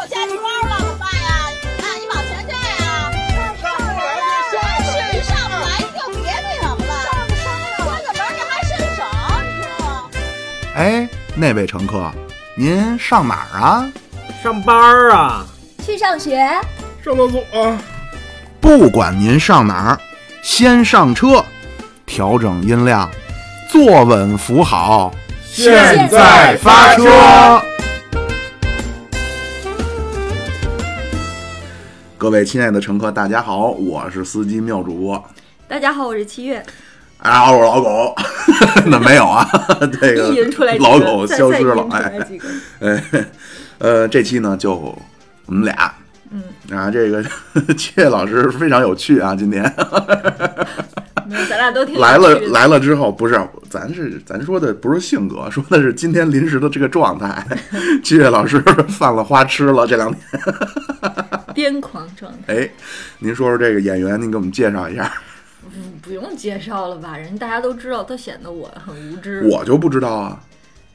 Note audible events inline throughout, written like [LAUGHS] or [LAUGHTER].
有假期包了，怎么办呀？啊，你往前站啊！上不来是你上不来，你就别那什么了。上不上呀？关个门你还伸手，你说吗？哎，那位乘客，您上哪儿啊？上班儿啊？去上学，上厕所、啊？不管您上哪儿，先上车，调整音量，坐稳扶好，现在发车。各位亲爱的乘客，大家好，我是司机妙主播。大家好，我是七月。啊，我是老狗，[LAUGHS] 那没有啊，[LAUGHS] 这个老狗消失了，哎 [LAUGHS] 哎，呃，这期呢就我们俩，嗯，啊，这个七月老师非常有趣啊，今天咱俩都来了来了之后，不是咱是咱说的不是性格，说的是今天临时的这个状态。七月老师犯了花痴了，这两天。癫狂状态。哎，您说说这个演员，您给我们介绍一下。嗯，不用介绍了吧？人大家都知道，他显得我很无知。我就不知道啊，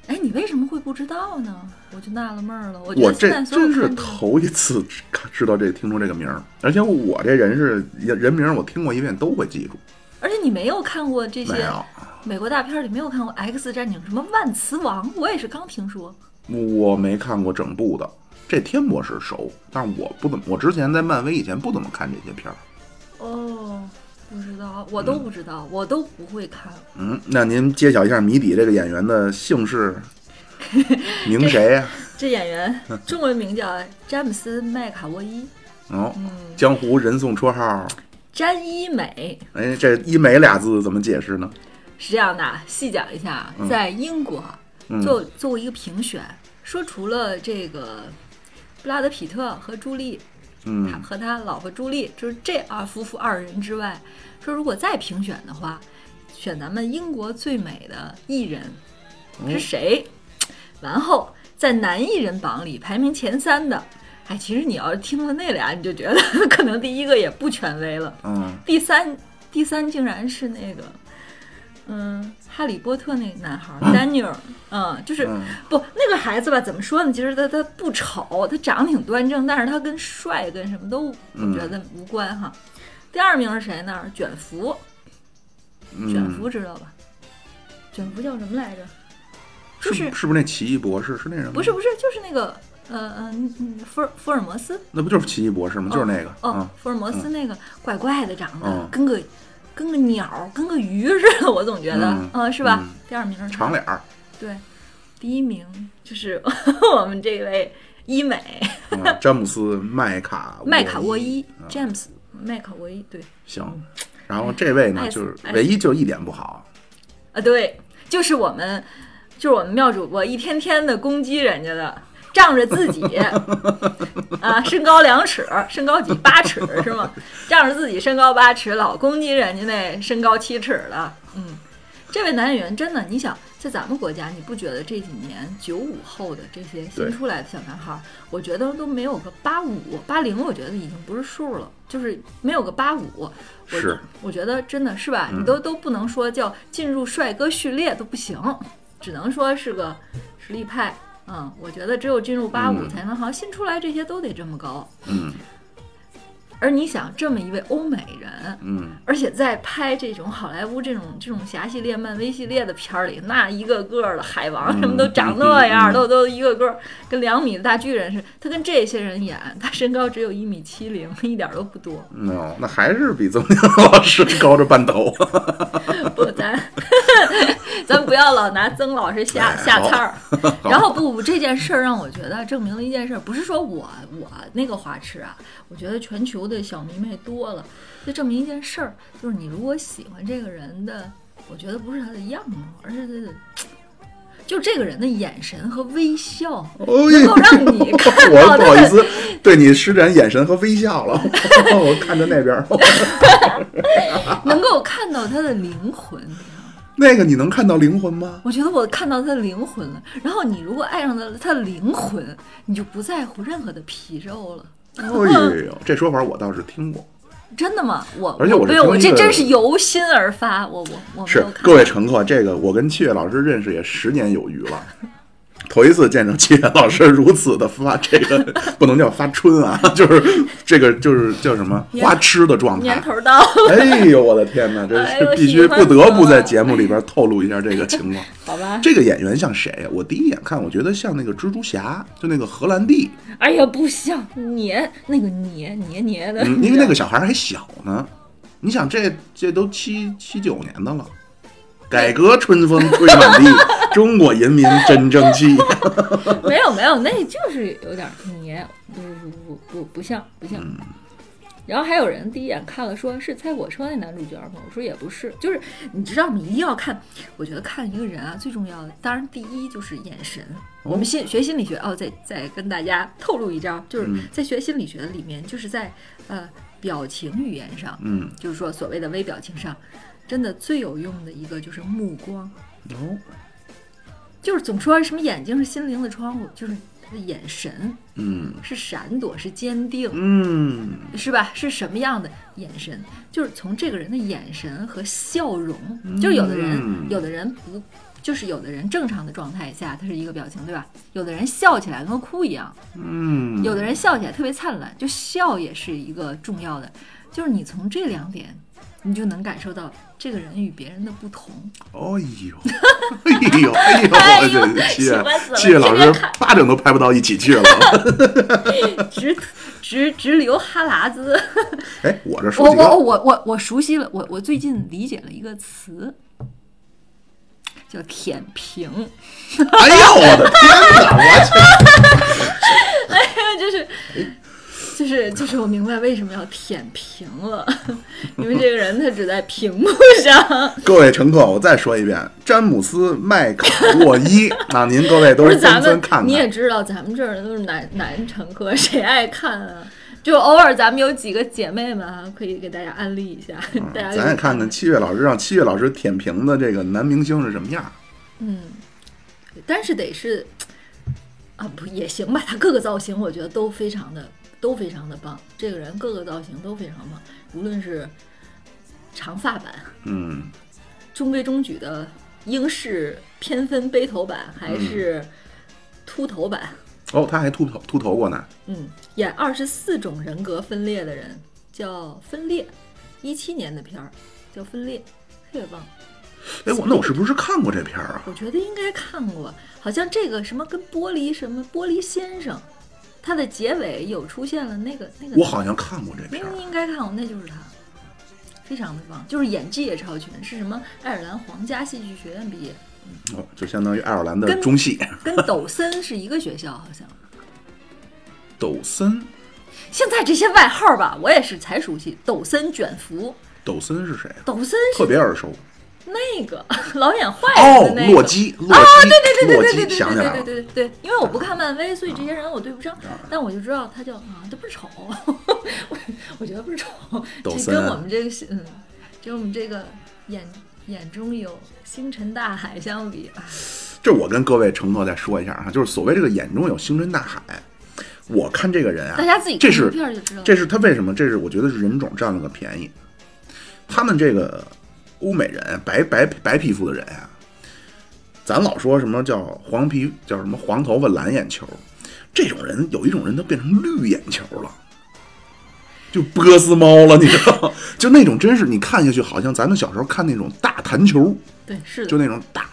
哎，你为什么会不知道呢？我就纳了闷儿了。我这真是头一次知道这听说这个名儿，而且我这人是人名，我听过一遍都会记住。而且你没有看过这些，美国大片儿里没有看过《X 战警》什么万磁王，我也是刚听说。我没看过整部的。这天博士熟，但是我不怎么，我之前在漫威以前不怎么看这些片儿。哦，不知道，我都不知道，我都不会看。嗯，那您揭晓一下谜底，这个演员的姓氏 [LAUGHS] 名谁呀、这演员中文名叫詹姆斯·麦卡沃伊，哦，嗯江湖人送绰号，詹一美。哎，这“医美”俩字怎么解释呢？是这样的，细讲一下，在英国嗯做做过一个评选，说除了这个布拉德皮特和朱莉，嗯他嗯和他老婆朱莉，就是这二夫妇二人之外，说如果再评选的话，选咱们英国最美的艺人是谁？然后在男艺人榜里排名前三的，哎，其实你要是听了那俩，你就觉得 [LAUGHS] 可能第一个也不权威了。嗯，第三，第三竟然是那个，嗯，哈利波特那个男孩丹尼尔，嗯，就是、嗯不那个孩子吧？怎么说呢？其实他他不丑，他长得挺端正，但是他跟帅跟什么都我觉得无关哈。第二名是谁呢？卷福，卷嗯，福知道吧？卷福叫什么来着？就是是是不是那奇异博士？是那人吗？不是不是就是那个呃嗯嗯福尔福尔摩斯，那不就是奇异博士吗？就是那个，哦嗯，福尔摩斯那个怪怪的，长得、嗯跟个跟个鸟，跟个鱼似的，我总觉得，嗯是吧？嗯第二名是长脸儿，对，第一名就是 [LAUGHS] 我们这位医美嗯詹姆斯麦卡 [LAUGHS] 麦卡沃伊嗯 James 麦卡沃伊，对行。然后这位呢，就是唯一就一点不好，啊，对，就是我们就是我们妙主播一天天的攻击人家的。仗着自己啊，身高两尺，身高几八尺是吗？仗着自己身高八尺，老攻击人家那身高七尺的。嗯，这位男演员真的，你想在咱们国家，你不觉得这几年九五后的这些新出来的小男孩儿，我觉得都没有个八五、八零，我觉得已经不是数了，就是没有个八五。我是，我觉得真的是吧？嗯你都都不能说叫进入帅哥序列都不行，只能说是个实力派。嗯，我觉得只有进入八五嗯才能好，新出来这些都得这么高。嗯而你想，这么一位欧美人，嗯，而且在拍这种好莱坞这种这种侠系列、漫威系列的片儿里，那一个个的海王什么都长那样，都都一个个跟两米的大巨人似的。他跟这些人演，他身高只有一米七零，一点都不多。no，那还是比曾经老师高着半头。[LAUGHS] 不，咱 [LAUGHS] 咱不要老拿曾老师下哎下菜儿。然后不不，这件事儿让我觉得证明了一件事儿，不是说我我那个花痴啊，我觉得全球的小迷妹多了，就证明一件事儿，就是你如果喜欢这个人的，我觉得不是他的样貌，而是他的。就这个人的眼神和微笑，哦能够让你 [LAUGHS] 看到的不好意思对你施展眼神和微笑了，[LAUGHS] 我看着那边儿，[LAUGHS] 能够看到他的灵魂。那个你能看到灵魂吗？我觉得我看到他的灵魂了。然后你如果爱上了他的灵魂，你就不在乎任何的皮肉了。哎呦，这说法我倒是听过。真的吗？我而且我是没有，我这真是由心而发。我我我是。各位乘客，这个我跟七月老师认识也十年有余了。头一次见着七月老师如此的发这个不能叫发春啊，[LAUGHS] 就是这个就是叫什么花痴的状态。年头到，哎呦我的天哪，[LAUGHS] 这是必须不得不在节目里边透露一下这个情况。好吧？这个演员像谁呀？我第一眼看，我觉得像那个蜘蛛侠，就那个荷兰弟，哎呀，不像黏那个黏黏黏的，嗯，因为那个 [LAUGHS] 小孩还小呢。你想这这都七七九年的了，改革春风吹满地，[LAUGHS] 中国人民真争气。[LAUGHS] 没有没有，那就是有点黏，不不不不不像不像。嗯然后还有人第一眼看了说是猜火车那男主角吗？我说也不是，就是你知道你一定要看，我觉得看一个人啊最重要的，当然第一就是眼神。我们心学心理学哦，再再跟大家透露一招，就是嗯在学心理学里面，就是在呃表情语言上，嗯，就是说所谓的微表情上，真的最有用的一个就是目光。哦，就是总说什么眼睛是心灵的窗户，就是他的眼神嗯是闪躲，是坚定，嗯是吧？是什么样的眼神？就是从这个人的眼神和笑容，就是有的人，嗯有的人不，就是有的人正常的状态下，他是一个表情，对吧？有的人笑起来跟哭一样，嗯，有的人笑起来特别灿烂，就笑也是一个重要的。就是你从这两点，你就能感受到这个人与别人的不同。哎呦，哎呦，哎呦，哎呦我这七月喜欢死了七月老师巴掌都拍不到一起去了。[LAUGHS] 直直直流哈喇子。哎，我这说我我，我我我熟悉了，我我最近理解了一个词，叫舔屏，哎呦，我的天哪，我去，[LAUGHS] 就是就是就是我明白为什么要舔屏了，[LAUGHS] 因为这个人他只在屏幕上，[LAUGHS] 各位乘客，我再说一遍，詹姆斯麦卡洛伊，那您各位都是咱们纷纷看看。你也知道，咱们这儿都是男男乘客，谁爱看啊？就偶尔咱们有几个姐妹们啊，可以给大家安利一下，大家嗯咱也看看七月老师让七月老师舔屏的这个男明星是什么样。嗯，但是得是啊，不也行吧？他各个造型我觉得都非常的都非常的棒，这个人各个造型都非常棒，无论是长发版、嗯中规中矩的英式偏分背头版，还是秃头版。哦，他还秃头秃头过呢。嗯，演二十四种人格分裂的人叫《分裂》，一七年的片儿叫《分裂》，特别棒。哎，我那我是不是看过这片儿啊？我觉得应该看过，好像这个什么跟玻璃什么玻璃先生，他的结尾有出现了那个那个，我好像看过这片儿。应应该看过，那就是他，非常的棒，就是演技也超群，是什么爱尔兰皇家戏剧学院毕业，哦，就相当于爱尔兰的中戏。跟抖森是一个学校，好像。抖森，现在这些外号吧，我也是才熟悉，抖森卷福，抖森是谁啊？抖森特别耳熟。那个 [LAUGHS] 老演坏的那，个。洛基，洛基，对对对对对对想起来了。对对对对，因为我不看漫威，所以这些人我对不上，但我就知道他叫啊，他不是丑，我我觉得不是丑，跟我们这个嗯，跟我们这个眼眼中有星辰大海相比，啊这我跟各位承诺再说一下哈，就是所谓这个眼中有星辰大海，我看这个人啊，大家自己这是片儿就知道了。这是他为什么？这是我觉得是人种占了个便宜。他们这个欧美人，白白白皮肤的人啊，咱老说什么叫黄皮，叫什么黄头发蓝眼球，这种人有一种人都变成绿眼球了。就波斯猫了，你知道吗？[LAUGHS] 就那种真是你看下去，好像咱们小时候看那种大弹球，对，是的就，那种大，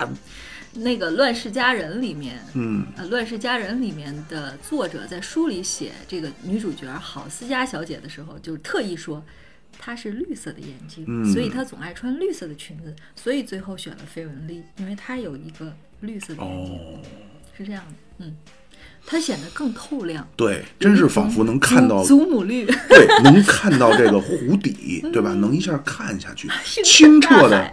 那个《乱世佳人》里面，嗯，呃，《乱世佳人》里面的作者在书里写这个女主角郝思嘉小姐的时候，就特意说她是绿色的眼睛，嗯。所以她总爱穿绿色的裙子，所以最后选了费雯丽，因为她有一个绿色的眼睛，哦，是这样的，嗯，它显得更透亮，对，真是仿佛能看到祖祖母绿，对，能看到这个湖底，对吧？能一下看下去，[LAUGHS] 清澈的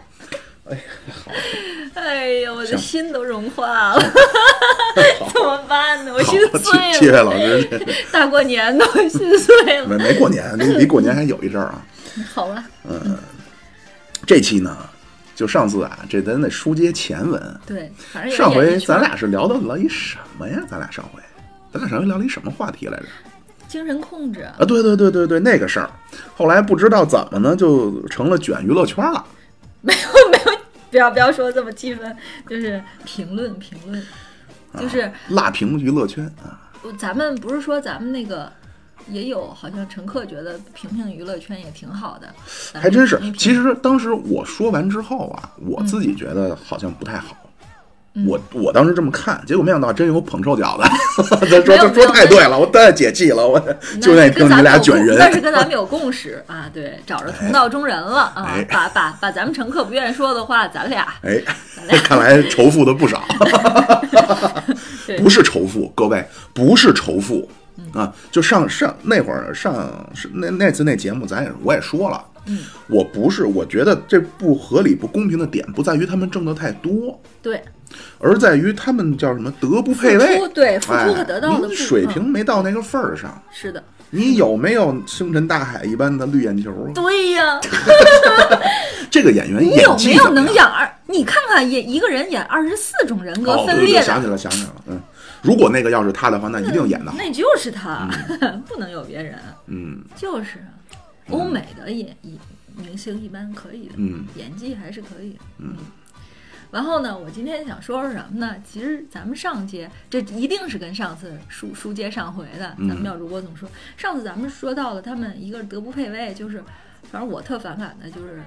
大海。哎呀，我的心都融化了，[LAUGHS] 怎么办呢？我心好，碎了七月了，老师 [LAUGHS] 大过年的我心碎了。没没过年，离离过年还有一阵儿啊。[LAUGHS] 好吧，嗯这期呢，就上次啊，这咱得书接前文。对，反正上回咱俩是聊到了一什么呀？咱俩上回，咱俩上回聊了一什么话题来着？精神控制，啊，对对对对对，那个事儿。后来不知道怎么呢，就成了卷娱乐圈了。没有没有，不要不要说这么气愤，就是评论评论，就是辣评娱乐圈啊，咱们不是说咱们那个也有，好像乘客觉得评评娱乐圈也挺好的，还真是其实当时我说完之后啊，我自嗯己觉得好像不太好。我我当时这么看，结果没想到真有捧臭脚的。[LAUGHS] 他说他说太对了，我太解气了，我就愿意听你们俩卷人。[LAUGHS] 但是。跟咱们有共识啊，对，找着同道中人了啊哎，把把把咱们乘客不愿意说的话，咱俩哎，[LAUGHS] 看来仇富的不少。对不是仇富，各位不是仇富啊！就上上那会儿上是那那次那节目，咱也我也说了，嗯，我不是，我觉得这不合理、不公平的点不在于他们挣的太多，对。而在于他们叫什么德不配位。付，对付出哎和得到水嗯平没到那个份儿上。是的，你有没有星辰大海一般的绿眼球啊？对呀，[LAUGHS] 这个演员你演有没有能演二？你看看演一个人演二十四种人格哦，对对对，分裂的，想起来想起来了，嗯，如果那个要是他的话，那一定演的好，那就是他，[LAUGHS] 不能有别人，嗯。就是欧美的演演明星一般可以的，嗯演技还是可以的，嗯。然后呢，我今天想说说什么呢？其实咱们上节这一定是跟上次书书接上回的。咱们嗯妙主播怎么说？上次咱们说到了他们一个德不配位，就是反正我特反感的就是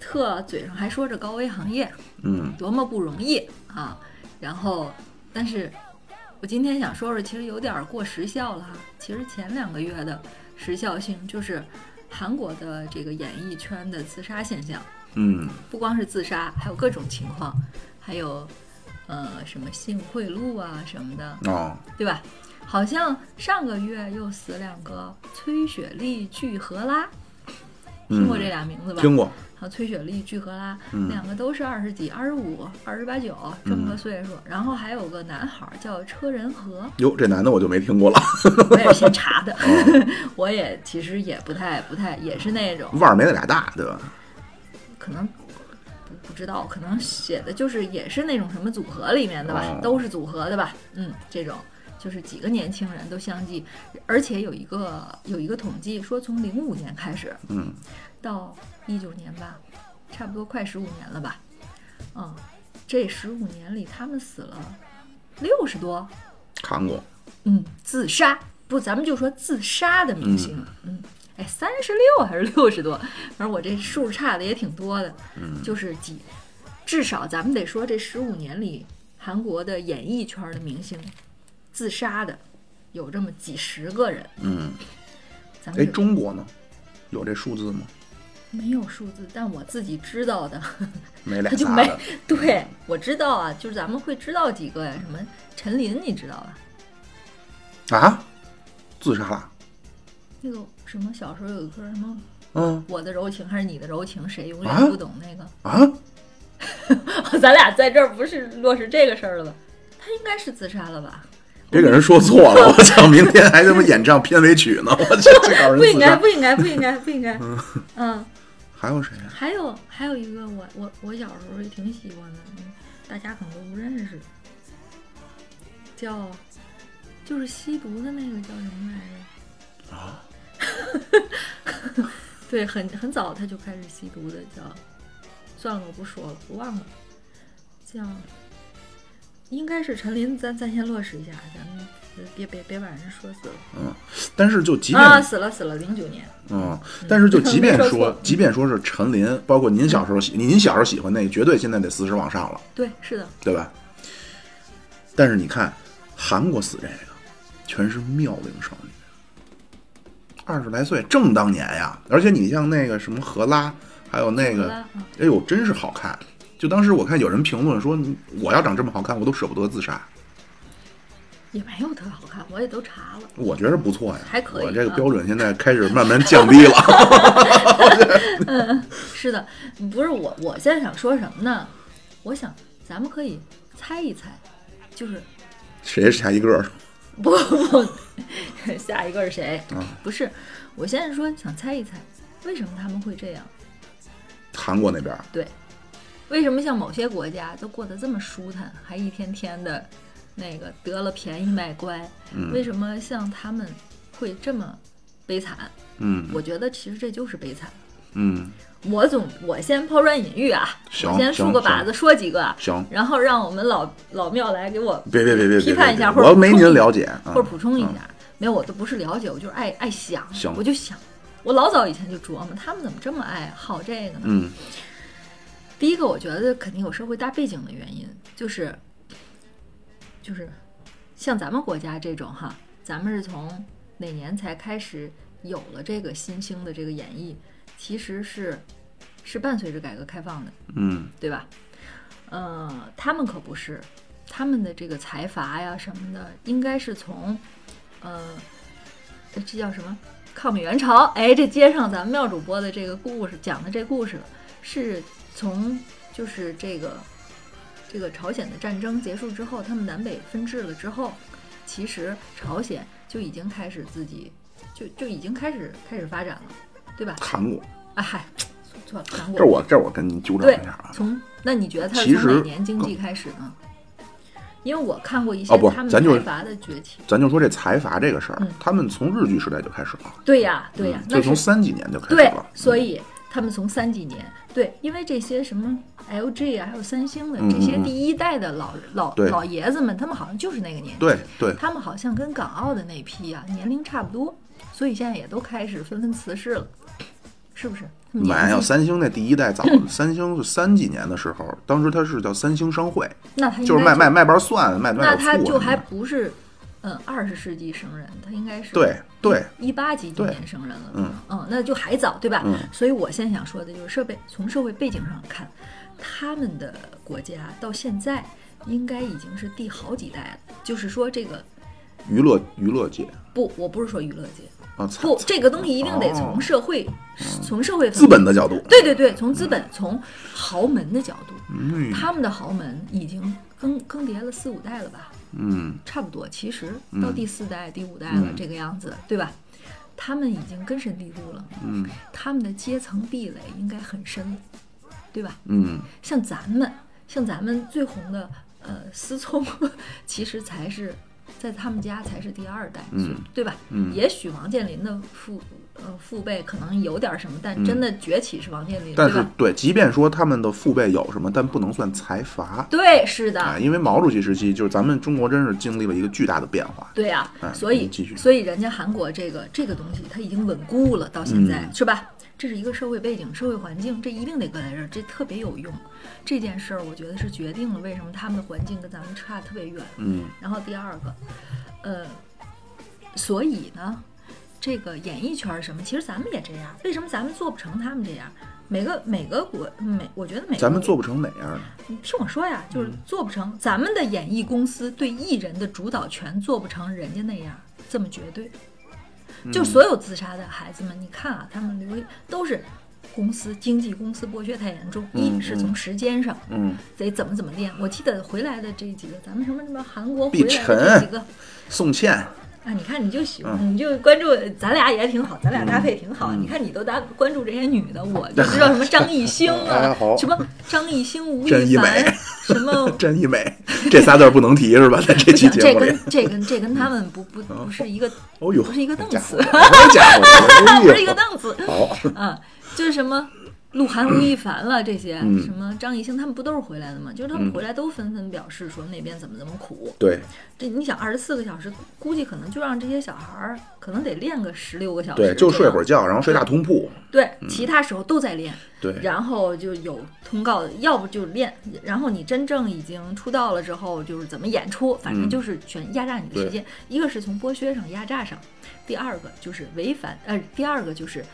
特嘴上还说着高危行业，嗯多么不容易啊！然后，但是我今天想说说，其实有点儿过时效了哈。其实前两个月的时效性就是韩国的这个演艺圈的自杀现象，嗯不光是自杀，还有各种情况，还有呃什么性贿赂啊什么的，哦，对吧？好像上个月又死两个崔雪莉、具荷拉，听过这俩名字吧？嗯听过，还有崔雪莉、具荷拉，嗯。两个都是二十几、二十五、二十八九这么个岁数。然后还有个男孩儿叫车仁和，哟，这男的我就没听过了，[LAUGHS] 我也是先查的，哦。[LAUGHS] 我也其实也不太不太，也是那种腕儿没那俩大，对吧？可能不不知道，可能写的就是也是那种什么组合里面的吧，哦都是组合的吧，嗯，这种。就是几个年轻人都相继，而且有一个有一个统计说，从零五年开始嗯。到一九年吧，差不多快十五年了吧，嗯，这十五年里他们死了六十多，韩国，嗯，自杀不，咱们就说自杀的明星，嗯，哎，三十六还是六十多，反正我这数差的也挺多的，嗯。就是几，至少咱们得说这十五年里，韩国的演艺圈的明星自杀的有这么几十个人，嗯，哎，咱们就中国呢？有这数字吗？没有数字，但我自己知道的，[LAUGHS] 没俩他就没对我知道啊，就是咱们会知道几个呀，什么陈琳，你知道吧？啊？自杀了？那个什么小时候有一歌什么嗯我的柔情还是你的柔情，谁永啊远不懂那个？啊？[LAUGHS] 咱俩在这儿不是落实这个事儿了吧？他应该是自杀了吧？别给人说错了，[LAUGHS] 我操明天还他妈演唱片尾曲呢，我这这搞人不应该，不。应该，不应该，不应该。嗯，还有谁啊？还有还有一个我我我小时候也挺喜欢的，嗯，大家可能都不认识，叫就是吸毒的那个叫什么来着？啊？[LAUGHS] 对，很很早他就开始吸毒的，叫算了，我不说了，我忘了，叫应该是陈琳，咱咱先落实一下，咱们别别别把人说死了嗯，但是就即便啊，死了死了，零九年，嗯，但是就即便没说说，[LAUGHS] 即便说是陈琳，包括您小时候喜，您小时候喜欢那个，绝对现在得四十往上了，对，是的，对吧？但是你看，韩国死这个，全是妙龄少女，二十来岁正当年呀。而且你像那个什么荷拉，还有那个，哎呦，真是好看。就当时我看有人评论说，我要长这么好看，我都舍不得自杀。也没有特好看，我也都查了。我觉得不错呀，还可以我这个啊标准 [LAUGHS] 现在开始慢慢降低了。嗯是的，不是我，我现在想说什么呢？我想咱们可以猜一猜，就是谁是下一个？不 [LAUGHS] 不，下一个是谁？啊不是，我现在说想猜一猜，为什么他们会这样？韩国那边儿对，为什么像某些国家都过得这么舒坦，还一天天的，那个得了便宜卖乖？嗯为什么像他们会这么悲惨？嗯，我觉得其实这就是悲惨。嗯，我总我先抛砖引玉啊，行我先竖个靶子说几个然后让我们老老庙来给我别别别批判一下或者补充一您了解，啊或者补充一下。嗯没有，我都不是了解，我就是爱爱想，行我就想，我老早以前就琢磨，他们怎么这么爱好这个呢？嗯第一个，我觉得肯定有社会大背景的原因，就是就是像咱们国家这种哈，咱们是从哪年才开始有了这个新兴的这个演绎，其实是是伴随着改革开放的，嗯对吧？呃，他们可不是，他们的这个财阀呀什么的，应该是从，呃，这叫什么？抗美援朝？哎，这接上咱们妙主播的这个故事讲的这故事了，是从就是这个这个朝鲜的战争结束之后，他们南北分治了之后，其实朝鲜就已经开始自己就就已经开始开始发展了，对吧？韩国，啊嗨，错了，韩国。这我这我跟您纠正一下啊，，从那你觉得它其实是从哪年经济开始呢？因为我看过一些他们咱就财阀的崛起。咱就说这财阀这个事儿嗯，他们从日据时代就开始了，对呀，对呀，嗯那就从三几年就开始对了，，所以他们从三几年，对，因为这些什么 LG 啊，还有三星的嗯这些第一代的老老老爷子们，他们好像就是那个年纪，对对，他们好像跟港澳的那批啊年龄差不多，所以现在也都开始纷纷辞世了，是不是？没有三星那第一代早，[LAUGHS] 三星是三几年的时候，当时它是叫三星商会，那他就是卖卖卖包蒜，卖卖醋啊什么他就还不是，嗯，二十世纪生人，他应该是对对，一八几几年生人了，嗯嗯那就还早，对吧？嗯所以我现在想说的就是设备从社会背景上看，他们的国家到现在应该已经是第好几代了，就是说这个娱乐娱乐界不，我不是说娱乐界，啊，操不，这个东西一定得哦从社会，从社会资本的角度，对对对，从资本从豪门的角度，嗯他们的豪门已经更更迭了四五代了吧？嗯。差不多，其实到嗯第四代、第五代了，嗯。这个样子，对吧？他们已经根深蒂固了，嗯。他们的阶层壁垒应该很深，对吧？嗯。像咱们，像咱们最红的呃思聪，[LAUGHS] 其实才是在他们家才是第二代，嗯。对吧？嗯。也许王健林的父呃父辈可能有点什么，但真的崛起是王健林，但是对？对，即便说他们的父辈有什么，但不能算财阀对，是的，啊，因为毛主席时期，就是咱们中国真是经历了一个巨大的变化。对呀、哎所以继续所以人家韩国这个这个东西，它已经稳固了，到现在、嗯是吧？这是一个社会背景、社会环境，这一定得搁在这儿，这特别有用。这件事儿，我觉得是决定了为什么他们的环境跟咱们差特别远。嗯然后第二个，呃，所以呢，这个演艺圈儿什么，其实咱们也这样，为什么咱们做不成他们这样？每个每个国每，我觉得每个咱们做不成哪样呢？你听我说呀，就是嗯做不成，咱们的演艺公司对艺人的主导权做不成人家那样这么绝对。嗯就所有自杀的孩子们，你看啊，他们留都是公司经纪公司剥削太严重，一嗯是从时间上嗯，得怎么怎么练。我记得回来的这几个，咱们什么什么韩国回来的这几个。宋茜，啊，你看你就喜欢，嗯你就关注，咱俩也挺好，咱俩搭配挺好。嗯你看你都搭关注这些女的，我 [LAUGHS] 就知道什么张艺兴哎啊好，什么张艺兴、吴亦凡美，什么 [LAUGHS] 真一美，这仨字儿不能提是吧？在这期节目里这跟，这跟这跟他们不不不是一个，哦呦，不是一个档家次伙，[LAUGHS] 好家伙，哎呦不是一个档次。好，啊，就是什么鹿晗、吴亦凡了这些，嗯什么张艺兴，他们不都是回来的吗？就是他们嗯回来都纷纷表示说那边怎么怎么苦。对，这你想二十四个小时，估计可能就让这些小孩儿可能得练个十六个小时，对，就睡会儿。觉，然后睡大通铺，对，其他时候都在练。对，然后就有通告，要不就练，然后你真正已经出道了之后，就是怎么演出，反正嗯就是全压榨你的时间。一个是从剥削上压榨上，第二个就是违反，呃，第二个就是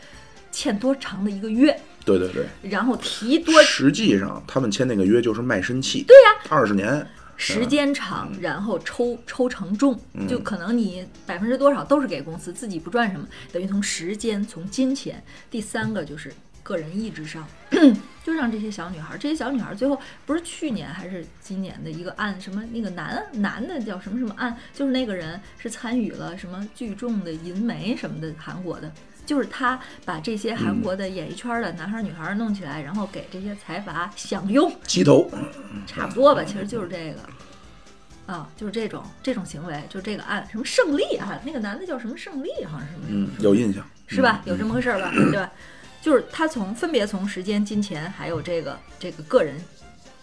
欠多长的一个约，对对对。然后提多实际上，他们签那个约就是卖身契。对呀、二十年。时间长，然后抽抽成重，嗯就可能你百分之多少都是给公司，自己不赚什么，等于从时间、从金钱。第三个就是个人意志上，[CLEARS THROAT] 就让这些小女孩儿，这些小女孩儿最后不是去年还是今年的一个案，什么那个男男的叫什么什么案，就是那个人是参与了什么聚众的淫媒什么的，韩国的。就是他把这些韩国的演艺圈的男孩儿女孩儿弄起来，然后给这些财阀享用，鸡头，差不多吧，其实就是这个，啊，就是这种这种行为，就这个案，什么胜利啊，那个男的叫什么胜利，好像是什么，嗯，有印象，是吧？嗯。有这么个事儿吧，[CLEARS THROAT] 对吧？就是他从分别从时间、金钱还有这个这个个人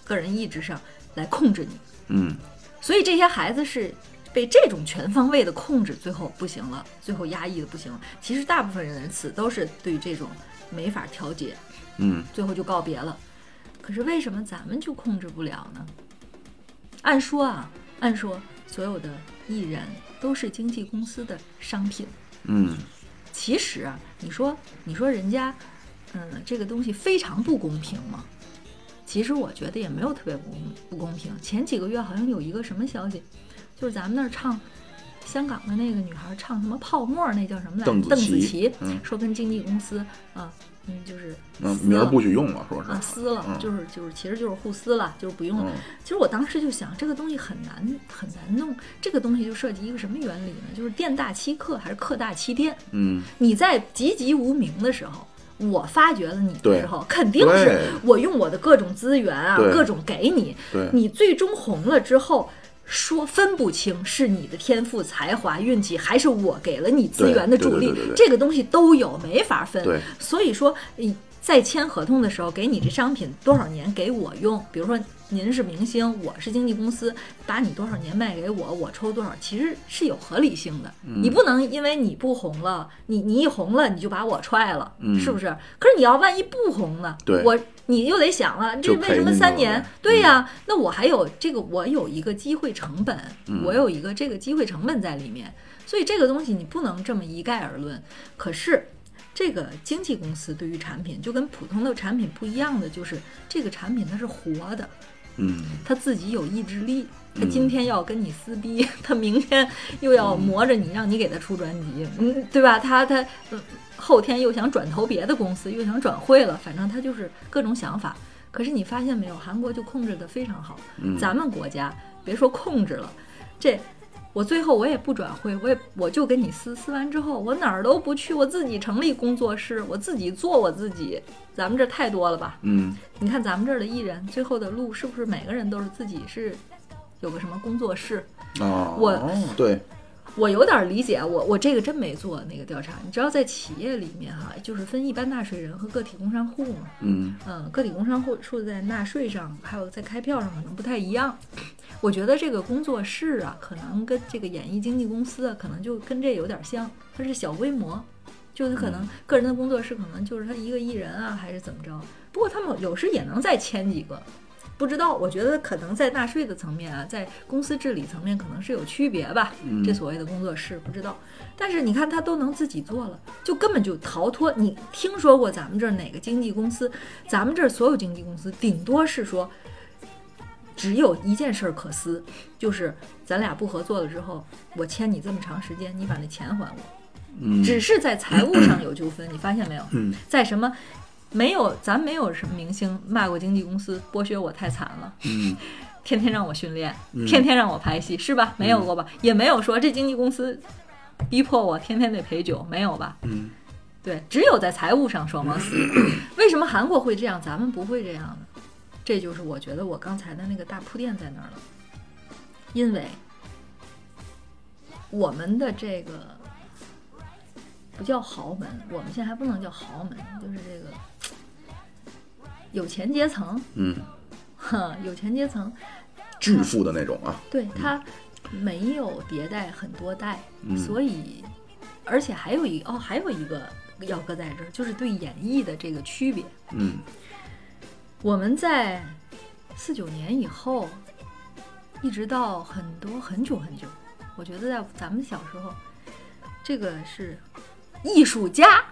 个人意志上来控制你，嗯。所以这些孩子是被这种全方位的控制，最后不行了，最后压抑的不行了。其实大部分人死都是对这种没法调节，嗯最后就告别了。可是为什么咱们就控制不了呢？按说啊，按说所有的艺人都是经纪公司的商品。嗯其实啊，你说你说人家，嗯，这个东西非常不公平吗？其实我觉得也没有特别不公不公平。前几个月好像有一个什么消息，就是咱们那儿唱香港的那个女孩唱什么泡沫，那叫什么来着？邓紫棋说跟经纪公司啊，嗯，就是名儿不许用了，说是啊撕了，嗯就是就是其实就是互撕了，就是不用了。嗯其实我当时就想，这个东西很难很难弄，这个东西就涉及一个什么原理呢？就是店大欺客还是客大欺店？嗯你在籍籍无名的时候，我发掘了你的时候，肯定是我用我的各种资源啊，各种给你，你最终红了之后。说分不清是你的天赋、才华、运气，还是我给了你资源的助力这个东西都有，没法分。所以说，你在签合同的时候，给你这商品多少年给我用，比如说您是明星，我是经纪公司，把你多少年卖给我，我抽多少，其实是有合理性的。嗯你不能因为你不红了，你你一红了你就把我踹了，嗯是不是？可是你要万一不红呢？对我你又得想了，这为什么三年？对呀、那我还有这个，我有一个机会成本，嗯我有一个这个机会成本在里面，所以这个东西你不能这么一概而论。可是。这个经纪公司对于产品就跟普通的产品不一样的，就是这个产品它是活的，嗯它自己有意志力。他嗯今天要跟你撕逼，它明天又要磨着你，让你给他出专辑，嗯，对吧？他他、嗯后天又想转投别的公司，又想转会了，反正他就是各种想法。可是你发现没有，韩国就控制的非常好。嗯咱们国家别说控制了，这我最后我也不转会，我也我就跟你撕，撕完之后我哪儿都不去，我自己成立工作室，我自己做我自己。咱们这太多了吧？嗯你看咱们这儿的艺人，最后的路是不是每个人都是自己是有个什么工作室？哦，我对我有点理解，我我这个真没做那个调查。你知道在企业里面哈，就是分一般纳税人和个体工商户嘛。嗯嗯，个体工商户处在纳税上，还有在开票上可能不太一样。我觉得这个工作室啊，可能跟这个演艺经纪公司啊，可能就跟这有点像，它是小规模，就是可能个人的工作室可能就是他一个艺人啊，还是怎么着。不过他们有时也能再签几个，不知道。我觉得可能在纳税的层面啊，在公司治理层面可能是有区别吧。嗯这所谓的工作室不知道，但是你看他都能自己做了，就根本就逃脱。你听说过咱们这儿哪个经纪公司？咱们这儿所有经纪公司顶多是说，只有一件事儿可撕，就是咱俩不合作了之后，我欠你这么长时间，你把那钱还我。嗯只是在财务上有纠纷，[CLEARS THROAT] 你发现没有？嗯在什么？没有，咱没有什么明星骂过经纪公司，剥削我太惨了。嗯天天让我训练，嗯天天让我拍戏，是吧？没有过吧？也没有说这经纪公司逼迫我天天得陪酒，没有吧？嗯对，只有在财务上双方撕。[CLEARS THROAT] 为什么韩国会这样，咱们不会这样呢？这就是我觉得我刚才的那个大铺垫在那儿了，因为我们的这个不叫豪门，我们现在还不能叫豪门，就是这个有钱阶层，嗯，[LAUGHS] 哈，有钱阶层，巨富的那种啊，对它没有迭代很多代，嗯所以而且还有一哦，还有一个要搁在这儿，就是对演绎的这个区别。嗯我们在四九年以后，一直到很多很久很久，我觉得在咱们小时候，这个是艺术家，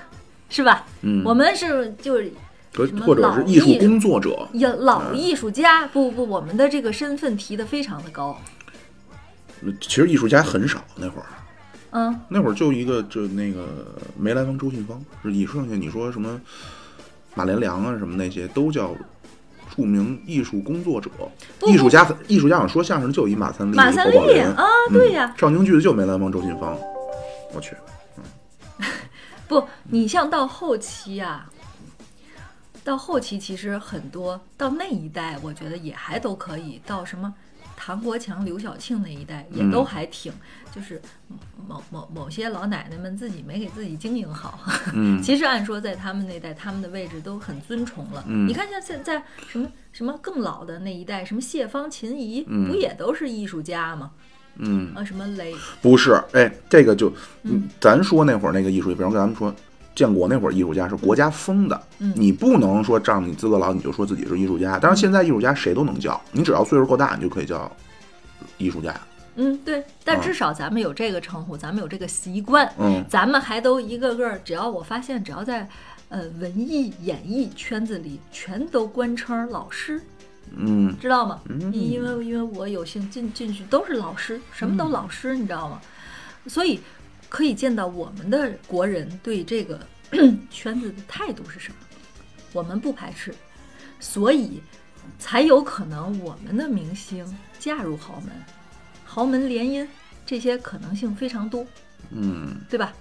[LAUGHS] 是吧？嗯，我们是就是或者是艺术工作者，也老嗯艺术家，不不，我们的这个身份提的非常的高，其实艺术家很少那会儿。嗯。那会儿就一个，就那个梅兰芳、周信芳是艺术上去，你说什么马连良啊，什么那些都叫著名艺术工作者。不艺术家，艺术家想说相声的就一马三立、马三侯宝林立啊，对呀、唱京剧的就梅兰芳、周信芳。我去，[LAUGHS] 不，你像到后期啊，到后期其实很多到那一代，我觉得也还都可以。到什么唐国强、刘晓庆那一代也嗯都还挺，就是某某某些老奶奶们自己没给自己经营好。嗯 [LAUGHS] 其实按说在他们那代，他们的位置都很尊崇了。嗯你看像现在什么什么更老的那一代，什么谢芳、秦怡，嗯不也都是艺术家吗？嗯，啊，什么雷，不是，哎，这个就，嗯咱说那会儿那个艺术，比方跟咱们说。建国那会儿，艺术家是国家封的，嗯你不能说仗你资格老你就说自己是艺术家。当然，现在艺术家谁都能叫，你只要岁数够大，你就可以叫艺术家。嗯，对。但啊至少咱们有这个称呼，咱们有这个习惯，嗯咱们还都一个个，只要我发现，只要在呃文艺演艺圈子里，全都官称老师，嗯知道吗？嗯因为因为我有幸进进去都是老师，什么都老师，你知道吗？所以可以见到我们的国人对这个 [CLEARS THROAT] 圈子的态度是什么，我们不排斥，所以才有可能我们的明星嫁入豪门，豪门联姻这些可能性非常多，嗯，对吧？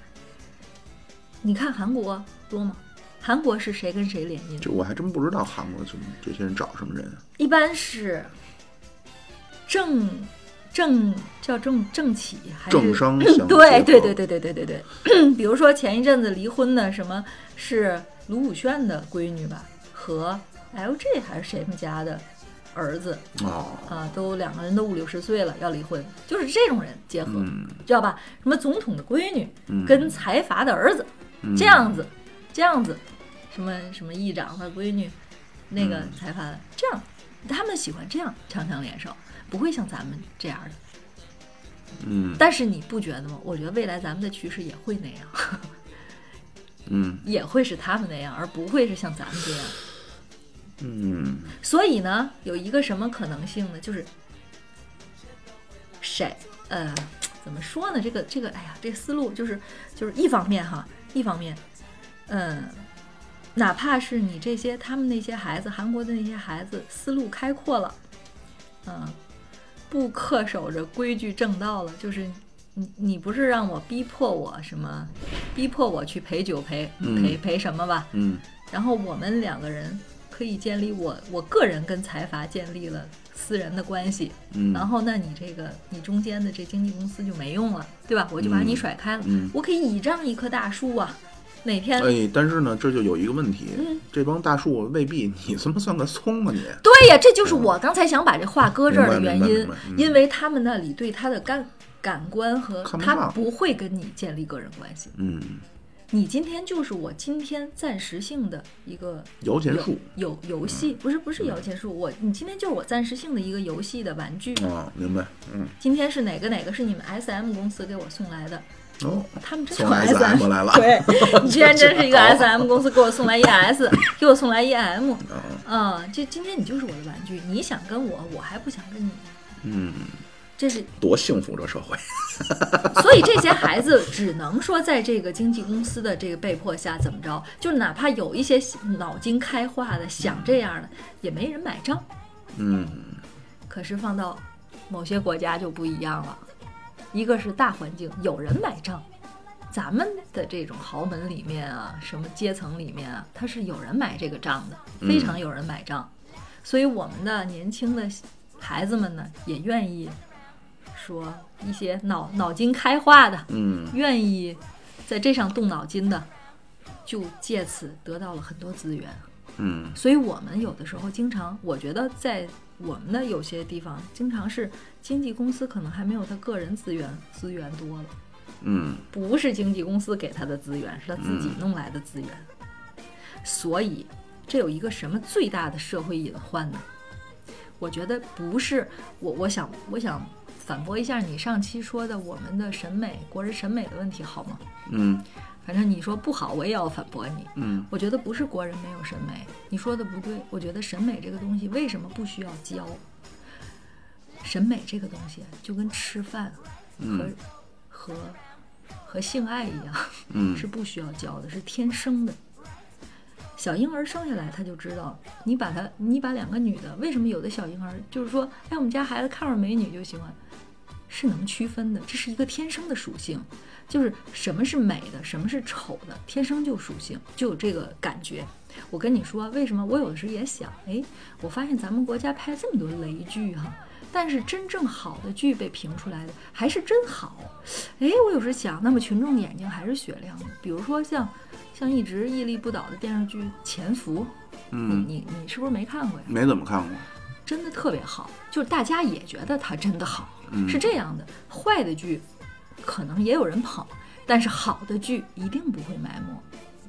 你看韩国多吗？韩国是谁跟谁联姻？这我还真不知道韩国怎么这些人找什么人。一般是政政叫政政企还是政商相对对对对对对对对，[CLEARS THROAT] 比如说前一阵子离婚的什么是卢武铉的闺女吧，和 LG 还是谁们家的儿子哦，啊，都两个人都五六十岁了要离婚，就是这种人结合，嗯。知道吧？什么总统的闺女嗯。跟财阀的儿子嗯。这样子，这样子，什么什么议长和闺女，那个嗯。财阀的这样，他们喜欢这样强强联手，不会像咱们这样的。嗯但是你不觉得吗？我觉得未来咱们的趋势也会那样，嗯 [LAUGHS] 也会是他们那样，而不会是像咱们这样。嗯所以呢，有一个什么可能性呢？就是谁呃，怎么说呢？这个这个，哎呀，这思路就是就是一方面哈，一方面，嗯，哪怕是你这些他们那些孩子，韩国的那些孩子思路开阔了，嗯，不恪守着规矩正道了，就是你你不是让我逼迫我什么，逼迫我去陪酒陪嗯。陪陪什么吧？嗯。然后我们两个人可以建立我我个人跟财阀建立了私人的关系，嗯，然后那你这个你中间的这经纪公司就没用了，对吧？我就把你嗯。甩开了，嗯。我可以倚仗一棵大树啊，哪天、哎，但是呢，这就有一个问题，嗯。这帮大树未必你他妈算个葱啊你。对呀，这就是我刚才想把这话搁这儿的原因因为他们那里对他的感感官和他不会跟你建立个人关系，嗯，你今天就是我今天暂时性的一个摇钱树。有游戏，不是不是摇钱树，我你今天就是我暂时性的一个游戏的玩具。啊，明白？嗯，今天是哪个哪个是你们 S M 公司给我送来的？哦，他们真送有 S M 来了，[LAUGHS] 对，你居然真是一个 [LAUGHS] S M 公司给我送来一 S，[LAUGHS] 给我送来一 M，啊，啊，这今天你就是我的玩具，你想跟我，我还不想跟你，嗯，这是多幸福这社会。所以这些孩子只能说在这个经纪公司的这个被迫下怎么着，就哪怕有一些脑筋开化的想这样的，也没人买账。嗯。可是放到某些国家就不一样了，一个是大环境有人买账，咱们的这种豪门里面啊，什么阶层里面啊，他是有人买这个账的，非常有人买账，所以我们的年轻的孩子们呢，也愿意说一些脑脑筋开化的，嗯。愿意在这上动脑筋的，就借此得到了很多资源。嗯。所以我们有的时候经常，我觉得在我们的有些地方，经常是经纪公司可能还没有他个人资源资源多了，嗯不是经纪公司给他的资源，是他自己弄来的资源。所以这有一个什么最大的社会隐患呢？我觉得不是我，我想我想反驳一下你上期说的我们的审美，国人审美的问题好吗？嗯反正你说不好，我也要反驳你。嗯我觉得不是国人没有审美，你说的不对。我觉得审美这个东西为什么不需要教？审美这个东西就跟吃饭和、嗯和和性爱一样，嗯 [LAUGHS] 是不需要教的，是天生的。小婴儿生下来他就知道，你把他，你把两个女的，为什么有的小婴儿就是说，哎，我们家孩子看着美女就喜欢，是能区分的，这是一个天生的属性，就是什么是美的，什么是丑的，天生就属性，就有这个感觉。我跟你说，为什么我有的时候也想，哎，我发现咱们国家拍这么多雷剧哈、但是真正好的剧被评出来的还是真好。哎，我有时想，那么群众眼睛还是雪亮的。比如说像像一直屹立不倒的电视剧《潜伏》，嗯，你你是不是没看过呀？没怎么看过。真的特别好，就是大家也觉得它真的好，嗯是这样的。坏的剧可能也有人捧，但是好的剧一定不会埋没，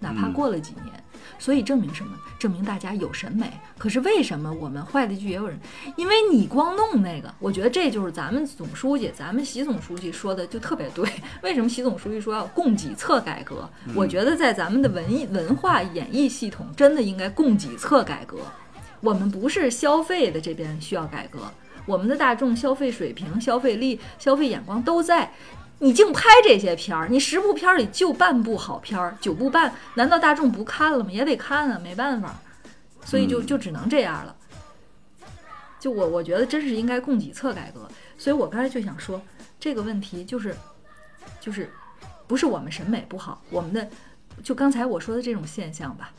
哪怕嗯过了几年。所以证明什么？证明大家有审美。可是为什么我们坏的剧也有人？因为你光弄那个，我觉得这就是咱们总书记、咱们习总书记说的就特别对。[LAUGHS] 为什么习总书记说要供给侧改革？我觉得在咱们的文艺文化演艺系统，真的应该供给侧改革。我们不是消费的这边需要改革，我们的大众消费水平、消费力、消费眼光都在。你净拍这些片儿，你十部片儿里就半部好片儿，九部半，难道大众不看了吗？也得看啊，没办法，所以就就只能这样了。就我我觉得真是应该供给侧改革，所以我刚才就想说这个问题就是就是不是我们审美不好，我们的就刚才我说的这种现象吧，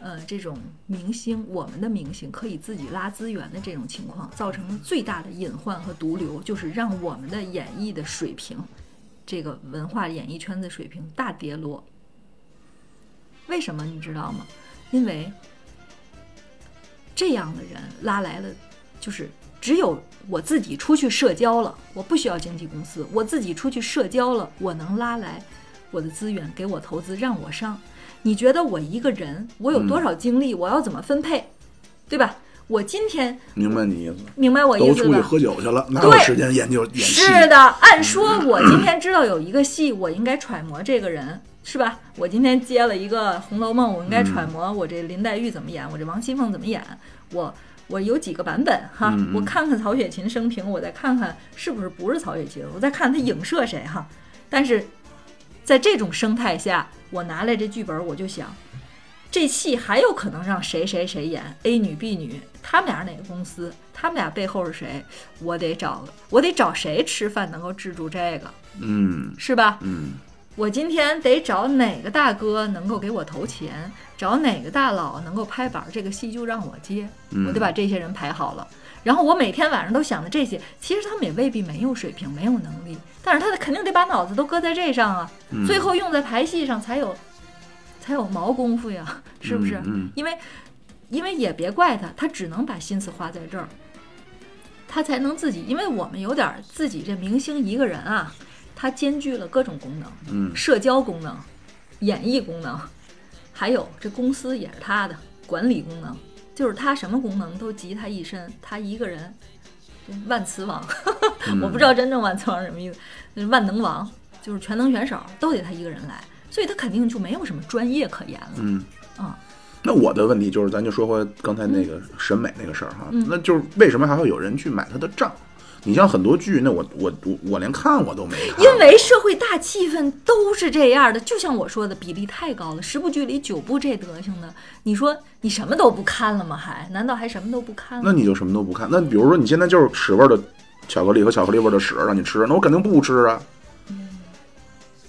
呃，这种明星，我们的明星可以自己拉资源的这种情况，造成了最大的隐患和毒瘤，就是让我们的演艺的水平，这个文化演艺圈子水平大跌落。为什么你知道吗？因为这样的人拉来了，就是只有我自己出去社交了，我不需要经纪公司，我自己出去社交了，我能拉来我的资源给我投资，让我上。你觉得我一个人，我有多少精力，我要怎么分配，对吧？我今天明白你意思？明白我意都出去？喝酒去了，哪有对时间研究演戏？是的，按说我今天知道有一个戏，我应该揣摩这个人，是吧？我今天接了一个《红楼梦》，我应该揣摩我这林黛玉怎么演，我这王熙凤怎么演，我我有几个版本哈，我看看曹雪芹生平，我再看看是不是不是曹雪芹，我再看他影射谁哈。但是在这种生态下，我拿来这剧本，我就想。这戏还有可能让谁谁谁演 A 女 B 女，他们俩是哪个公司？他们俩背后是谁？我得找个，我得找谁吃饭能够制住这个，嗯是吧？嗯我今天得找哪个大哥能够给我投钱，找哪个大佬能够拍板，这个戏就让我接，嗯我得把这些人排好了。然后我每天晚上都想的这些，其实他们也未必没有水平，没有能力，但是他肯定得把脑子都搁在这上啊，嗯最后用在排戏上才有，才有毛功夫呀，[LAUGHS] 是不是？嗯因为，因为也别怪他，他只能把心思花在这儿，他才能自己。因为我们有点儿自己这明星一个人啊，他兼具了各种功能，嗯。社交功能、演艺功能，还有这公司也是他的管理功能，就是他什么功能都集他一身，他一个人万磁王，嗯。[LAUGHS] 我不知道真正万磁王是什么意思，就是万能王，就是全能选手都得他一个人来，所以他肯定就没有什么专业可言了。嗯。啊，那我的问题就是，咱就说回刚才那个审美那个事儿哈，嗯那就是为什么还会有人去买他的账？你像很多剧，那我我我我连看我都没看，因为社会大气氛都是这样的，就像我说的，比例太高了。十部剧里九部这德行的，你说你什么都不看了吗？还难道还什么都不看了？那你就什么都不看。那比如说你现在就是屎味儿的巧克力和巧克力味儿的屎让你吃，那我肯定不吃啊，嗯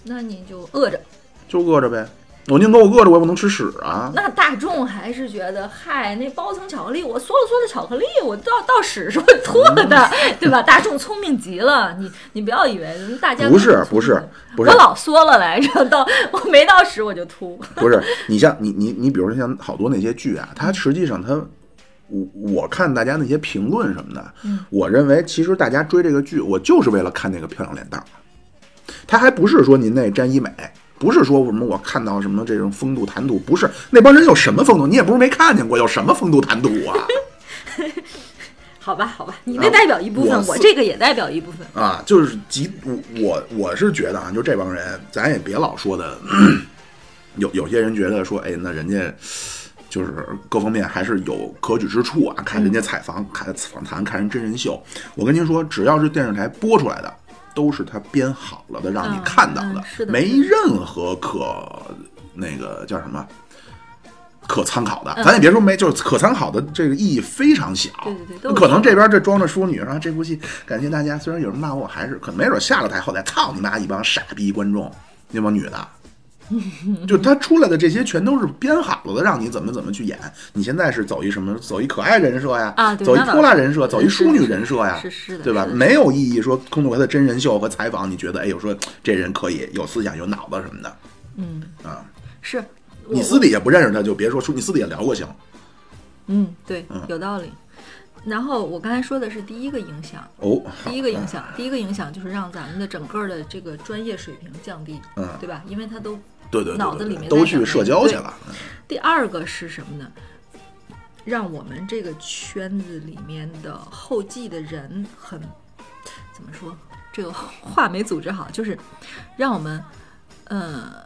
那你就饿着。就饿着呗。我宁可我饿着，我也不能吃屎啊。那大众还是觉得，嗨，那包层巧克力，我嗦了嗦的巧克力，我到到屎是会吐的，对吧？大众聪明极了，你你不要以为大家不是不是不是我老嗦了来着，到 [LAUGHS] 我没到屎我就吐。不是你像你你你，比如说像好多那些剧啊，它实际上它，我我看大家那些评论什么的，嗯我认为其实大家追这个剧，我就是为了看那个漂亮脸蛋儿，他还不是说您那沾医美。不是说什么我看到什么这种风度谈吐，不是那帮人有什么风度，你也不是没看见过，有什么风度谈吐啊？[LAUGHS] 好吧，好吧，你那代表一部分，啊我我这个也代表一部分。啊，就是极我我我是觉得啊，就这帮人，咱也别老说的，[CLEARS THROAT] 有有些人觉得说，哎，那人家就是各方面还是有可取之处啊。看人家采访、看访谈、看人真人秀，我跟您说，只要是电视台播出来的，都是他编好了的，让你嗯看到的，嗯是的没任何可那个叫什么。可参考的，嗯咱也别说没，就是可参考的这个意义非常小。对对对可能这边这装着淑女然后，这部戏感谢大家，虽然有人骂我，还是可能没准下了台后台，操你妈一帮傻逼观众，那帮女的，[LAUGHS] 就他出来的这些全都是编好了的，让你怎么怎么去演。你现在是走一什么？走一可爱人设呀？走一啊对那倒泼辣人设，走一淑女人设呀？是是的对吧？没有意义说空头回的真人秀和采访，你觉得哎呦说这人可以有思想有脑子什么的嗯，啊？是你私底下不认识他就别说，说你私底下聊过行嗯，对嗯，有道理。然后我刚才说的是第一个影响，哦。第一个影响，第一个影响就是让咱们的整个的这个专业水平降低，嗯对吧？因为他都对对对脑子里面都去社交去了。第二个是什么呢？让我们这个圈子里面的后继的人很怎么说？这个话没组织好，就是让我们呃，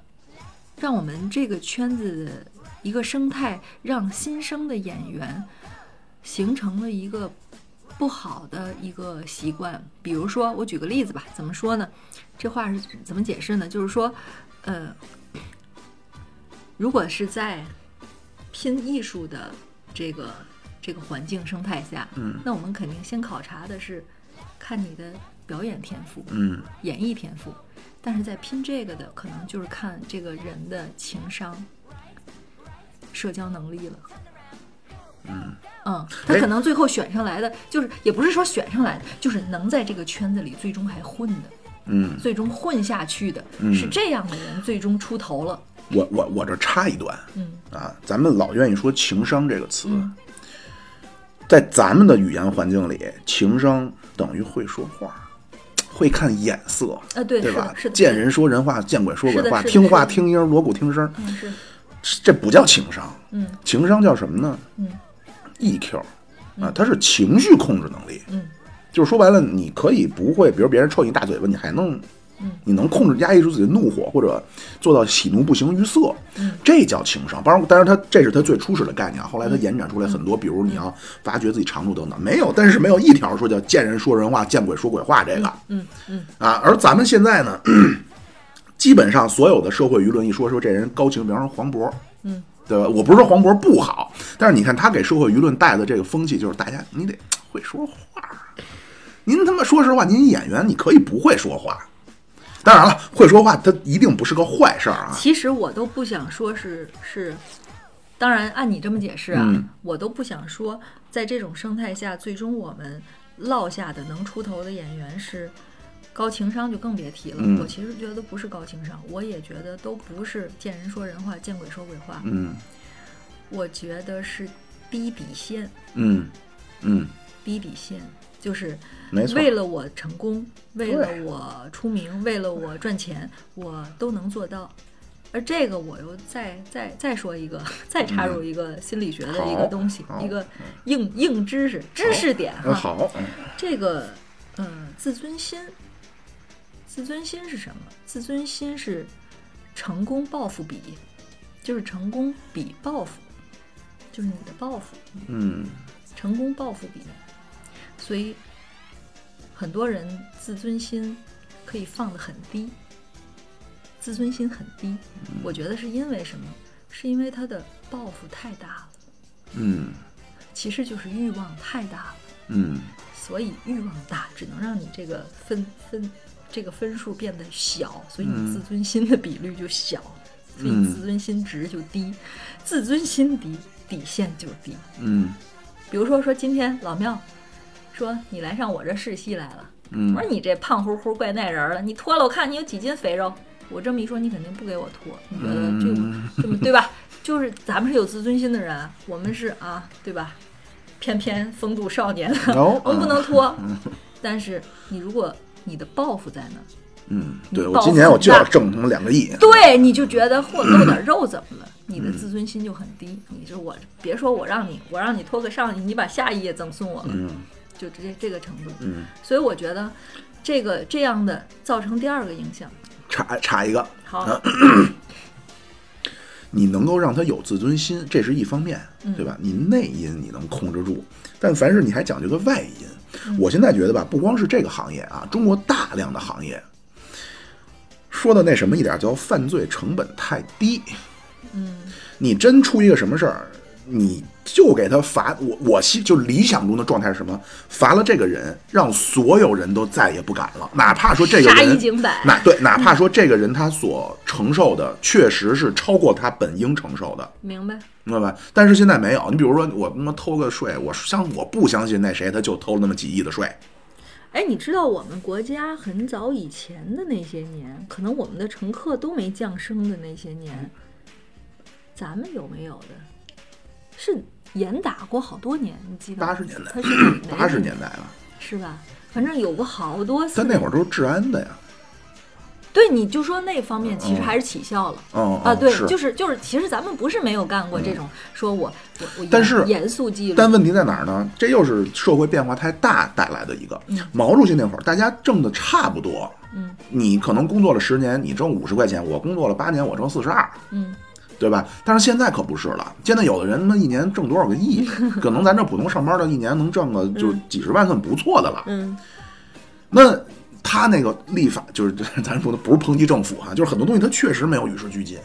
让我们这个圈子的一个生态，让新生的演员形成了一个不好的一个习惯。比如说，我举个例子吧，怎么说呢？这话是怎么解释呢？就是说，呃，如果是在拼艺术的这个这个环境生态下，嗯。那我们肯定先考察的是看你的表演天赋、嗯。演绎天赋，但是在拼这个的，可能就是看这个人的情商、社交能力了。嗯。嗯，他哎可能最后选上来的，就是也不是说选上来的，就是能在这个圈子里最终还混的，嗯，最终混下去的，嗯是这样的人最终出头了。我我我这插一段嗯啊，咱们老愿意说情商这个词，嗯在咱们的语言环境里，情商等于会说话，会看眼色，啊，对，对吧的，？是的，见人说人话，见鬼说鬼话，听话听音，锣鼓听声，嗯是，这不叫情商。嗯情商叫什么呢嗯？EQ 啊，它是情绪控制能力。嗯就是说白了，你可以不会，比如别人抽你大嘴巴，你还能，嗯你能控制压抑住自己的怒火，或者做到喜怒不形于色，嗯这叫情商。当然，当然，他这是他最初始的概念啊。后来他延展出来很多，比如你要发掘自己长处等等，没有，但是没有一条说叫见人说人话，见鬼说鬼话这个嗯嗯啊。而咱们现在呢，基本上所有的社会舆论一说说这人高情，比方说黄渤，嗯对吧？我不是说黄渤不好，但是你看他给社会舆论带的这个风气，就是大家你得会说话。您他妈说实话，您演员你可以不会说话，当然了，会说话它一定不是个坏事儿啊。其实我都不想说是是，当然按你这么解释啊，嗯我都不想说，在这种生态下，最终我们落下的能出头的演员是高情商，就更别提了。嗯我其实觉得不是高情商，我也觉得都不是见人说人话，见鬼说鬼话。嗯我觉得是低底线，嗯嗯，低底线就是没错。为了我成功，为了我出名，为了我赚钱，我都能做到。而这个我又再再再说一个，[LAUGHS] 再插入一个心理学的一个东西，好一个硬硬知识知识点哈。嗯好，嗯这个嗯，自尊心，自尊心是什么？自尊心是成功报复比，就是成功比报复，就是你的报复。嗯成功报复比，所以很多人自尊心可以放得很低，自尊心很低。我觉得是因为什么？是因为他的抱负太大了，嗯其实就是欲望太大了。嗯所以欲望大，只能让你这个分分这个分数变得小，所以你嗯自尊心的比率就小，所以你自尊心值就低，自尊心低，底线就低。嗯比如说说今天老庙说你来上我这试戏来了，嗯我说你这胖乎乎怪耐人了，你脱了我看你有几斤肥肉。我这么一说，你肯定不给我脱，你觉得这嗯这么对吧？就是咱们是有自尊心的人，我们是啊，对吧？翩翩风度少年，哦 [LAUGHS] 我们不能脱。但是你如果你的抱负在那儿，嗯，对我今年我就要挣他妈两个亿。对，你就觉得嚯露点肉怎么了？[CLEARS THROAT] 你的自尊心就很低。你说我别说我让你我让你脱个上衣，你把下衣也赠送我了，嗯就这这个程度。嗯，所以我觉得这个这样的造成第二个影响。插插一个，好，你能够让他有自尊心，这是一方面，嗯对吧？你内因你能控制住，但凡是你还讲究个外因。嗯我现在觉得吧，不光是这个行业啊，中国大量的行业，说的那什么一点，叫犯罪成本太低。嗯你真出一个什么事儿，你就给他罚我我希就理想中的状态是什么？罚了这个人，让所有人都再也不敢了，哪怕说这个人哪对，哪怕说这个人他所承受的确实是超过他本应承受的，明白？明白吧？但是现在没有，你比如说我他妈偷个税，我相我不相信那谁他就偷了那么几亿的税，哎，你知道我们国家很早以前的那些年，可能我们的乘客都没降生的那些年，咱们有没有的？是严打过好多年，你记得？八十年代 [CLEARS THROAT] 八十年代了，是吧？反正有过好多次。但那会儿都是治安的呀，对，你就说那方面其实嗯还是起效了。嗯啊，对，是就是就是，其实咱们不是没有干过这种，说我我我严但是严肃纪律，但问题在哪儿呢？这又是社会变化太大带来的一个。毛主席那会儿，大家挣的差不多。嗯，你可能工作了十年，你挣五十块钱；我工作了八年，我挣四十二，嗯，对吧？但是现在可不是了，现在有的人他妈一年挣多少个亿，[LAUGHS] 可能咱这普通上班的一年能挣个就几十万，算不错的了。嗯，那他那个立法就是，[LAUGHS] 咱说的不是抨击政府哈、就是很多东西他确实没有与时俱进。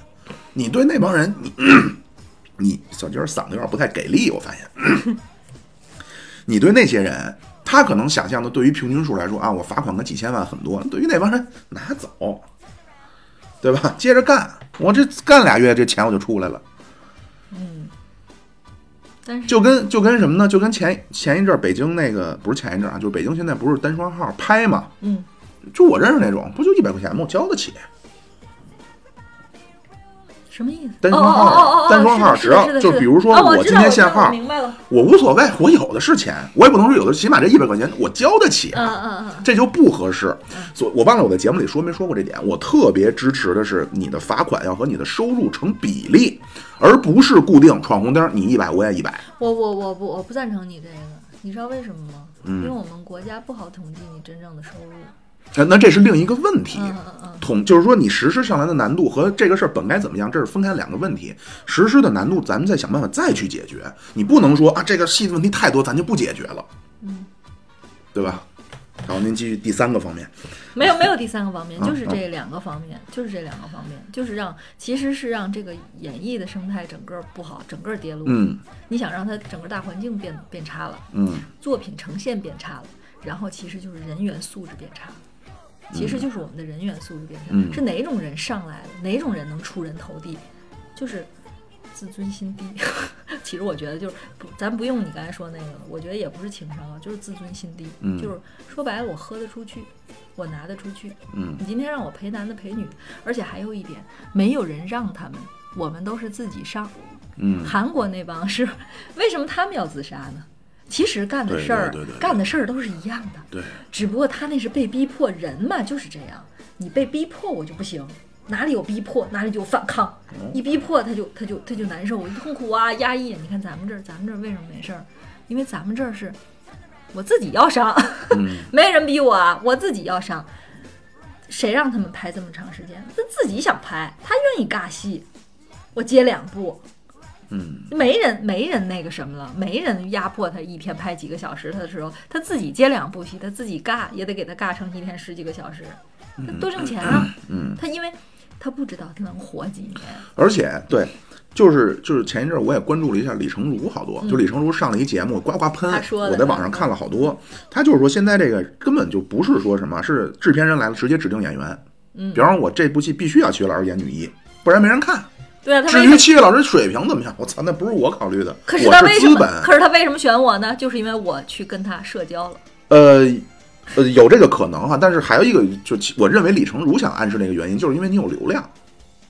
你对那帮人，你 [CLEARS THROAT] 你小鸡儿嗓子有点不太给力，我发现。[LAUGHS] 你对那些人，他可能想象的对于平均数来说啊，我罚款个几千万很多，对于那帮人拿走，对吧？接着干，我这干俩月，这钱我就出来了。但是就跟就跟什么呢？就跟前前一阵北京那个不是前一阵啊，就是北京现在不是单双号拍嘛？嗯，就我认识那种，不就一百块钱吗？我交得起。什么意思？单双号单双号只要就是比如说哦我今天限号我明白了，我无所谓，我有的是钱，我也不能说有的，起码这一百块钱我交得起嗯啊，嗯嗯，这就不合适。所以我忘了我在节目里说没说过这点，我特别支持的是你的罚款要和你的收入成比例，而不是固定闯红灯，你一百我也一百。我我我不我不赞成你这个，你知道为什么吗？嗯因为我们国家不好统计你真正的收入。呃那这是另一个问题。嗯嗯嗯，统就是说，你实施上来的难度和这个事儿本该怎么样，这是分开两个问题。实施的难度，咱们再想办法再去解决。你不能说啊，这个细的问题太多，咱就不解决了，嗯，对吧？然后，您继续第三个方面。没有没有第三个方面，啊就是这两个方面，就是这两个方面，就是让其实是让这个演艺的生态整个不好，整个跌落。嗯你想让它整个大环境变变差了，嗯作品呈现变差了，然后其实就是人员素质变差了。其实就是我们的人员素质变差，嗯是哪种人上来了，哪种人能出人头地，就是自尊心低。[LAUGHS] 其实我觉得就是不，咱不用你刚才说那个了，我觉得也不是情商啊，就是自尊心低。嗯就是说白了，我喝得出去，我拿得出去。嗯你今天让我陪男的陪女的，而且还有一点，没有人让他们，我们都是自己上。嗯，韩国那帮是为什么他们要自杀呢？其实干的事儿干的事儿都是一样的，对，只不过他那是被逼迫，人嘛就是这样，你被逼迫我就不行，哪里有逼迫哪里就有反抗，一逼迫他就他就他就难受，我痛苦啊压抑。你看咱们这儿，咱们这儿为什么没事儿？因为咱们这儿是我自己要上，嗯。[LAUGHS] 没人逼我啊，我自己要上。谁让他们拍这么长时间？他自己想拍，他愿意尬戏，我接两部，嗯没人没人那个什么了，没人压迫他一天拍几个小时他的时候，他自己接两部戏，他自己尬也得给他尬成一天十几个小时，他多挣钱啊！嗯，他因为他不知道他能活几年，而且对。就是就是前一阵儿我也关注了一下李成儒，好多、就李成儒上了一节目，呱呱喷我在网上看了好多。他就是说现在这个根本就不是说什么，是制片人来了直接指定演员。嗯比方说我这部戏必须要七月老师演女一，不然没人看。对啊，他至于？七月老师水平怎么样，我操，那不是我考虑的，可是我他为什么？是资本。可是他为什么选我呢？就是因为我去跟他社交了。呃呃，有这个可能哈，但是还有一个，就我认为李成儒想暗示那个原因，就是因为你有流量，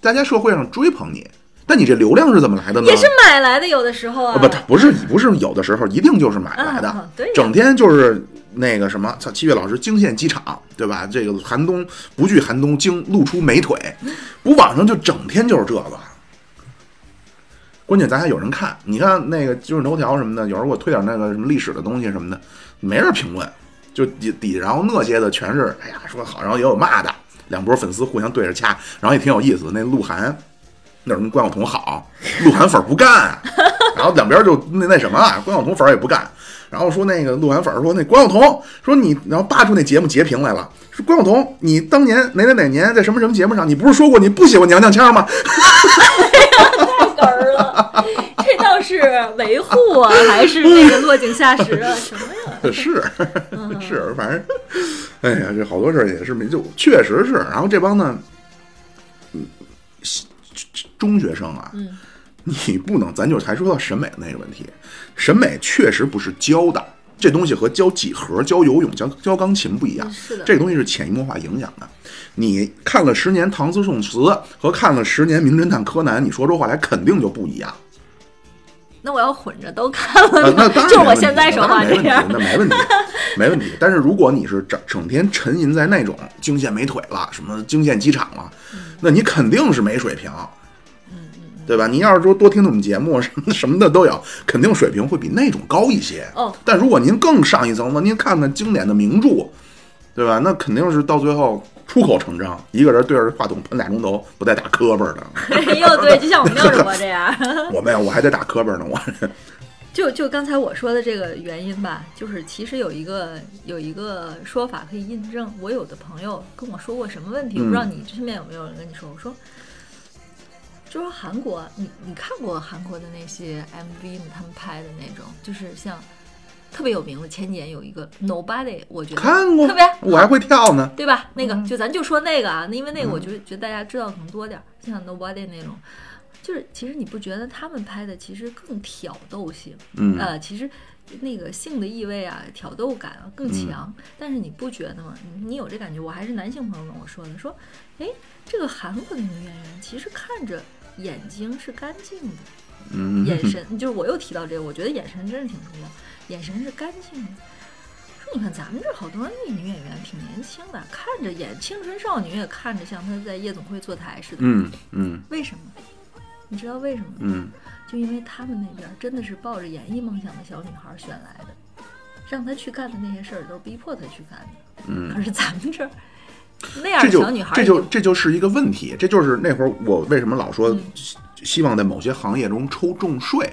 大家社会上追捧你，但你这流量是怎么来的呢？也是买来的，有的时候啊，啊，不，他不是不是有的时候一定就是买来的，整天就是那个什么，操，七月老师惊现机场，对吧？这个寒冬不惧寒冬，惊露出美腿，[LAUGHS] 不网上就整天就是这个。关键咱还有人看，你看那个今日头条什么的，有人给我推点那个什么历史的东西什么的，没人评论，就底底然后那些的全是哎呀说好，然后也有骂的，两波粉丝互相对着掐，然后也挺有意思。那鹿晗那儿跟关晓彤好，鹿晗粉儿不干，然后两边就那那什么，关晓彤粉儿也不干，然后说那个鹿晗粉儿说那关晓彤说你，然后扒出那节目截屏来了，说关晓彤你当年哪哪哪年在什么什么节目上，你不是说过你不喜欢娘娘腔吗？[LAUGHS] 太哏儿了，这倒是维护啊，还是那个落井下石啊？什么呀？[LAUGHS] 是是，反正，哎呀，这好多事儿也是没就确实是。然后这帮呢，嗯，西中学生啊，嗯你不能，咱就还说到审美那个问题，审美确实不是教的，这东西和教几何、教游泳、教教钢琴不一样，是的这个东西是潜移默化影响的。你看了十年唐诗宋词和看了十年名侦探柯南，你说出话来肯定就不一样。那我要混着都看了啊，那，当然就我现在说话这样。那没问题，没问题。但是如果你是整整天沉吟在那种惊现美腿了，什么惊现机场了，嗯那你肯定是没水平。对吧？你要是说多听听我们节目什么 [LAUGHS] 什么的都有，肯定水平会比那种高一些。哦，但如果您更上一层次，您看看经典的名著，对吧？那肯定是到最后出口成章，一个人对着话筒喷俩钟头，不带打磕巴的。[LAUGHS] 又对，就像我们妙主播这样。[LAUGHS] 我没有，我还得打磕巴呢。我 [LAUGHS] 就就刚才我说的这个原因吧，就是其实有一个有一个说法可以印证。我有的朋友跟我说过什么问题，我不知道你身边有没有人跟你说。我说，就说韩国，你你看过韩国的那些 MV 吗？他们拍的那种，就是像特别有名的，前几年有一个 Nobody，我觉得看过特别，我还会跳呢。对吧？那个就咱就说那个啊，因为那个我觉得觉得大家知道可能多点像 Nobody 那种，就是其实你不觉得他们拍的其实更挑逗性？嗯呃，其实那个性的意味啊、挑逗感啊更强，嗯但是你不觉得吗？你你有这感觉？我还是男性朋友跟我说的，说，哎，这个韩国的女演员其实看着眼睛是干净的，嗯，眼神就是我又提到这个，我觉得眼神真是挺重要，眼神是干净的。说你看咱们这好多那女演员挺年轻的，看着演青春少女，也看着像她在夜总会坐台似的。嗯嗯为什么？你知道为什么吗？嗯，就因为他们那边真的是抱着演艺梦想的小女孩选来的，让她去干的那些事儿都是逼迫她去干的。嗯可是咱们这儿那样小女孩这就这就是一个问题，这就是那会儿我为什么老说希望在某些行业中抽重税，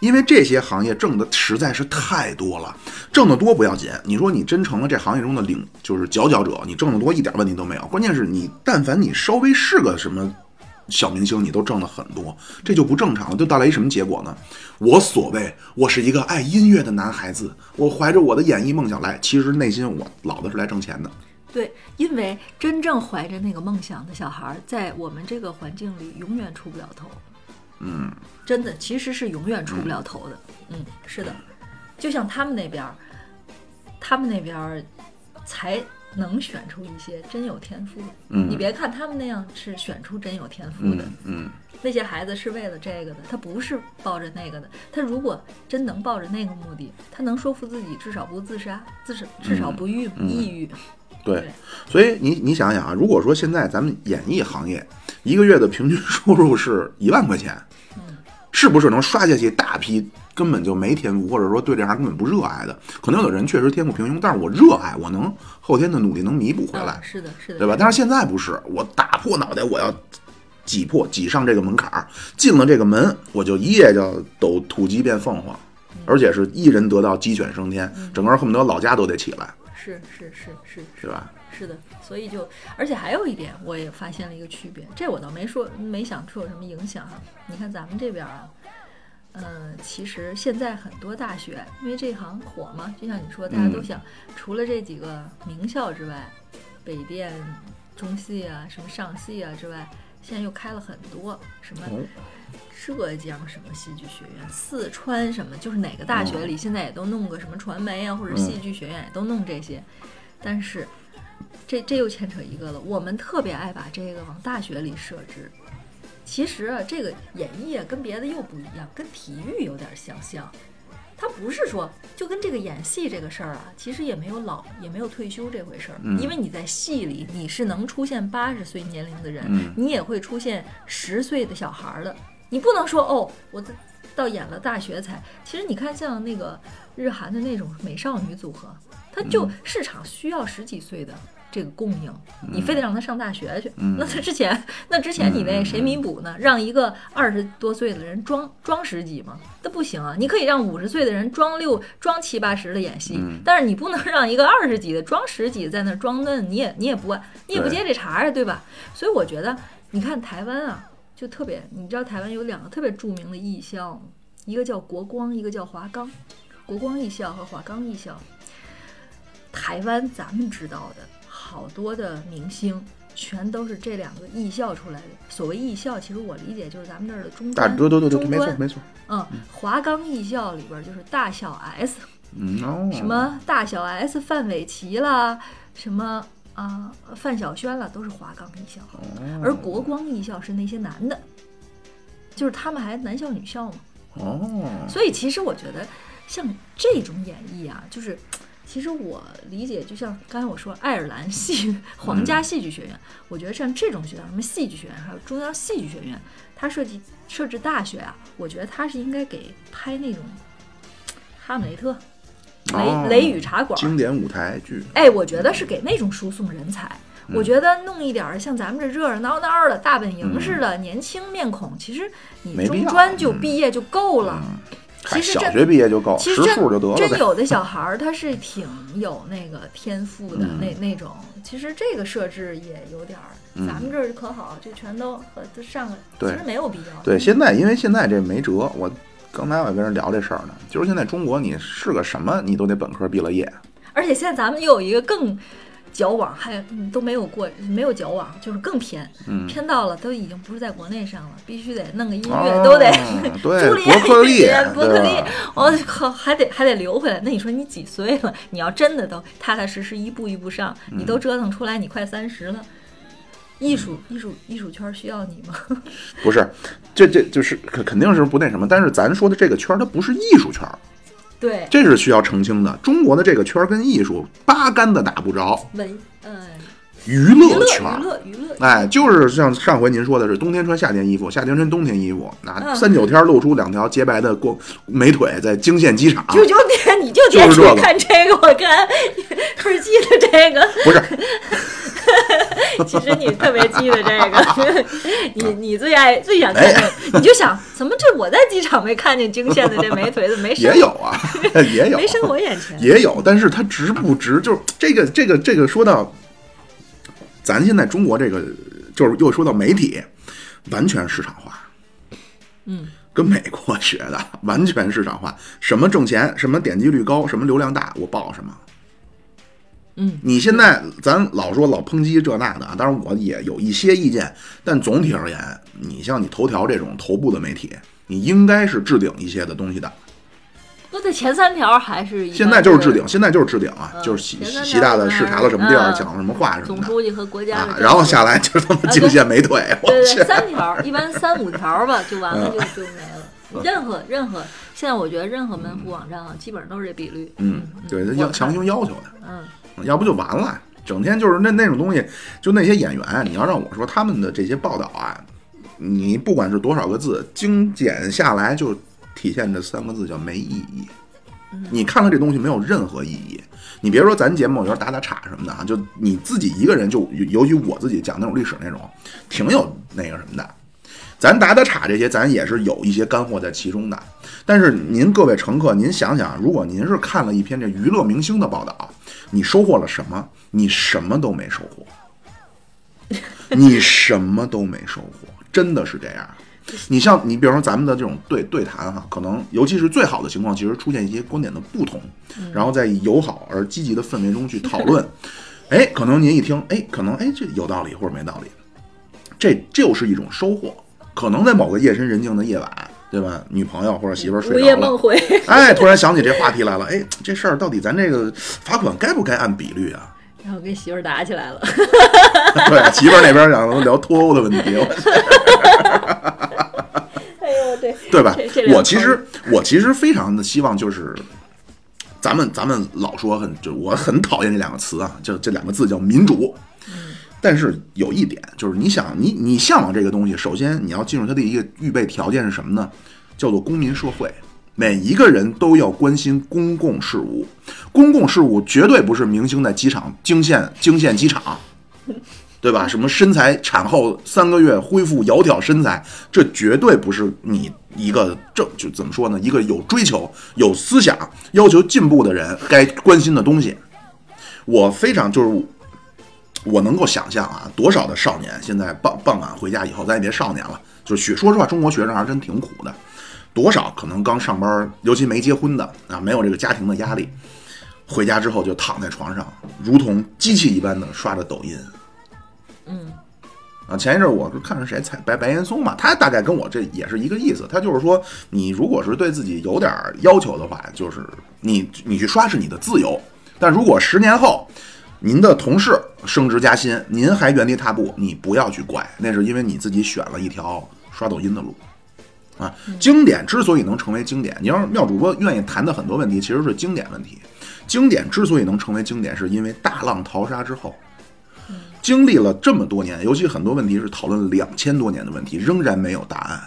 因为这些行业挣的实在是太多了，挣得多不要紧，你说你真成了这行业中的领就是佼佼者，你挣得多一点问题都没有，关键是你但凡你稍微是个什么。小明星你都挣了很多，这就不正常了，就带来一什么结果呢？我所谓我是一个爱音乐的男孩子，我怀着我的演艺梦想来，其实内心我老子是来挣钱的。对，因为真正怀着那个梦想的小孩，在我们这个环境里永远出不了头。嗯，真的，其实是永远出不了头的。嗯，是的，就像他们那边儿，他们那边儿才能选出一些真有天赋。的。嗯。你别看他们那样是选出真有天赋的，嗯嗯那些孩子是为了这个的，他不是抱着那个的。他如果真能抱着那个目的，他能说服自己至少不自杀，至少至少不郁、抑郁。对。对，所以你你想想啊，如果说现在咱们演艺行业一个月的平均收入是一万块钱，是不是能刷下去大批根本就没天赋，或者说对这行根本不热爱的？可能有的人确实天赋平庸，但是我热爱，我能后天的努力能弥补回来啊，，是的，是的，对吧？但是现在不是，我打破脑袋，我要挤破挤上这个门槛儿，进了这个门，我就一夜就抖土鸡变凤凰，而且是一人得道鸡犬升天，整个恨不得老家都得起来，是是是是是吧？是的，所以就，而且还有一点，我也发现了一个区别，这我倒没说，没想出有什么影响哈。你看咱们这边啊，嗯、其实现在很多大学，因为这行火嘛，就像你说，大家都嗯想，除了这几个名校之外，北电、中戏啊、什么上戏啊之外，现在又开了很多什么哦浙江什么戏剧学院，四川什么，就是哪个大学里现在也都弄个什么传媒啊，或者戏剧学院也都弄这些。但是，这这又牵扯一个了，我们特别爱把这个往大学里设置。其实啊，这个演艺啊跟别的又不一样，跟体育有点相像。它不是说就跟这个演戏这个事儿啊，其实也没有老也没有退休这回事儿，嗯因为你在戏里你是能出现八十岁年龄的人，嗯你也会出现十岁的小孩儿的，你不能说哦，我的到演了大学才。其实你看像那个日韩的那种美少女组合，他就嗯市场需要十几岁的。这个供应，你非得让他上大学去，嗯那他之前，那之前你那谁弥补呢？让一个二十多岁的人装装十几吗？那不行啊！你可以让五十岁的人装六装七八十的演戏，嗯但是你不能 [LAUGHS] 让一个二十几的装十几在那儿装嫩，你也你也不你也不接这茬呀，对吧？所以我觉得，你看台湾啊，就特别，你知道台湾有两个特别著名的艺校，一个叫国光，一个叫华冈。国光艺校和华冈艺校，台湾咱们知道的好多的明星，全都是这两个艺校出来的。所谓艺校，其实我理解就是咱们这儿的中大专、对对对对，中。没错没错。嗯，华冈艺校里边就是大小 S，嗯哦，什么大小 S 范玮琪啦，什么啊、范晓萱啦，都是华冈艺校。而国光艺校是那些男的，就是他们还男校女校嘛。哦，所以其实我觉得，像这种演绎啊，就是，其实我理解，就像刚才我说，爱尔兰戏 [LAUGHS] 皇家戏剧学院，我觉得像这种学校，什么戏剧学院，还有中央戏剧学院，它设计设置大学啊，我觉得它是应该给拍那种哈姆雷特、雷、哦雷雨茶馆，经典舞台剧，哎，我觉得是给那种输送人才。嗯。我觉得弄一点儿像咱们这热热闹闹的大本营似的、年轻面孔，其实你中专就嗯。毕业就够了。嗨，其实这小学毕业就够，其实识数就得了呗。真有的小孩儿他是挺有那个天赋的，嗯那那种。其实这个设置也有点儿，嗯咱们这儿可好，就全都和都上了，其实没有必要。对，现在因为现在这没辙，我刚才我也跟人聊这事儿呢，就是现在中国你是个什么，你都得本科毕了业。而且现在咱们又有一个更矫枉，还嗯都没有过，没有矫枉，就是更偏，嗯偏到了都已经不是在国内上了，必须得弄个音乐，哦都得对 [LAUGHS] 朱丽伯克利 [LAUGHS] 叶、伯克利，我靠，还得还得留回来。那你说你几岁了？你要真的都踏踏实实一步一步上，你嗯都折腾出来，你快三十了。艺术，艺术，艺术圈需要你吗？[LAUGHS] 不是，这这就是肯肯定是不那什么，但是咱说的这个圈儿，它不是艺术圈儿，对，这是需要澄清的。中国的这个圈儿跟艺术八竿子打不着，文，嗯，娱娱乐，乐圈儿娱。乐，娱乐，哎，就是像上回您说的是冬天穿夏天衣服，夏天穿冬天衣服，那嗯三九天露出两条洁白的光美腿，在京县机场，就就点，你就点去就是这个看这个，我看倍儿记得这个。不是 [LAUGHS] 其实你特别记得这个，你你最爱最想看见，你就想怎么这我在机场没看见京县的这美腿，怎么没伸也有啊，[LAUGHS] 也有，没伸我眼前？也有，但是它值不值？就是这个这个这个说到，咱现在中国这个就是又说到媒体，完全市场化，嗯，跟美国学的，[LAUGHS] 完全市场化，什么挣钱，什么点击率高，什么流量大，我报什么。嗯，你现在咱老说老抨击这那的啊，当然我也有一些意见，但总体而言，你像你头条这种头部的媒体，你应该是置顶一些的东西的。那在前三条还是现在就是置顶，现在就是置顶啊，嗯就是习习大大视察了什么地儿，嗯讲了什么话什么的总书记和国家啊，然后下来就他妈惊现美腿，对对，，三条，一般三五条吧，就完了，嗯就就没了。任何任何，现在我觉得任何门户网站啊，基本上都是这比率。嗯，对，他要强行要求的，嗯，要不就完了。整天就是那那种东西，就那些演员，你要让我说他们的这些报道啊，你不管是多少个字，精简下来就体现这三个字叫没意义。你看了这东西没有任何意义。你别说咱节目有时候打打岔什么的啊，就你自己一个人就，尤其我自己讲那种历史那种，挺有那个什么的。咱打打岔这些，咱也是有一些干货在其中的。但是您各位乘客，您想想，如果您是看了一篇这娱乐明星的报道，你收获了什么？你什么都没收获，你什么都没收获，真的是这样。你像你，比如说咱们的这种对对谈哈，可能尤其是最好的情况，其实出现一些观点的不同，然后在友好而积极的氛围中去讨论。[LAUGHS] 哎，可能您一听，哎，可能哎这有道理或者没道理，这就是一种收获。可能在某个夜深人静的夜晚，对吧？女朋友或者媳妇儿午睡着了，夜梦回。[LAUGHS] 哎，突然想起这话题来了，哎，这事儿到底咱这个罚款该不该按比率啊？[LAUGHS] 然后跟媳妇儿打起来了，对，媳妇儿那边想聊脱欧的问题，对，吧我其实我其实非常的希望就是，咱们咱们老说很就我很讨厌这两个词啊，就这两个字叫民主。但是有一点就是，你想你你向往这个东西，首先你要进入它的一个预备条件是什么呢？叫做公民社会。每一个人都要关心公共事务，公共事务绝对不是明星在机场惊现惊现机场，对吧？什么身材产后三个月恢复窈窕身材，这绝对不是你一个正就怎么说呢？一个有追求、有思想、要求进步的人该关心的东西。我非常就是我能够想象啊，多少的少年现在傍傍晚回家以后，咱也别少年了，就是学说实话，中国学生还是真挺苦的。多少可能刚上班，尤其没结婚的啊，没有这个家庭的压力，回家之后就躺在床上，如同机器一般的刷着抖音。嗯啊，前一阵儿我是看着谁才白白岩松嘛，他大概跟我这也是一个意思。他就是说，你如果是对自己有点儿要求的话，就是你你去刷是你的自由，但如果十年后您的同事升职加薪，您还原地踏步，你不要去怪，那是因为你自己选了一条刷抖音的路。啊，经典之所以能成为经典，你要是妙主播愿意谈的很多问题，其实是经典问题。经典之所以能成为经典，是因为大浪淘沙之后，经历了这么多年，尤其很多问题是讨论两千多年的问题，仍然没有答案，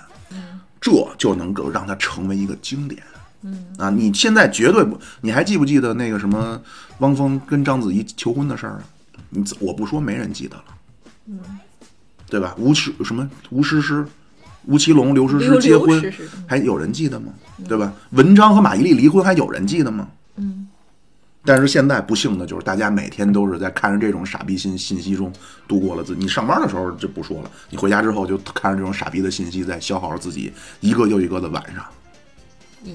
这就能够让它成为一个经典。嗯啊，你现在绝对不，你还记不记得那个什么汪峰跟章子怡求婚的事儿啊？你我不说，没人记得了，嗯，对吧？吴诗什么吴诗诗、吴奇隆、刘诗诗结婚还有人记得吗？对吧？文章和马伊琍离婚，还有人记得吗？嗯，但是现在不幸的就是，大家每天都是在看着这种傻逼信信息中度过了自己。你上班的时候就不说了，你回家之后就看着这种傻逼的信息，在消耗着自己一个又一个的晚上。也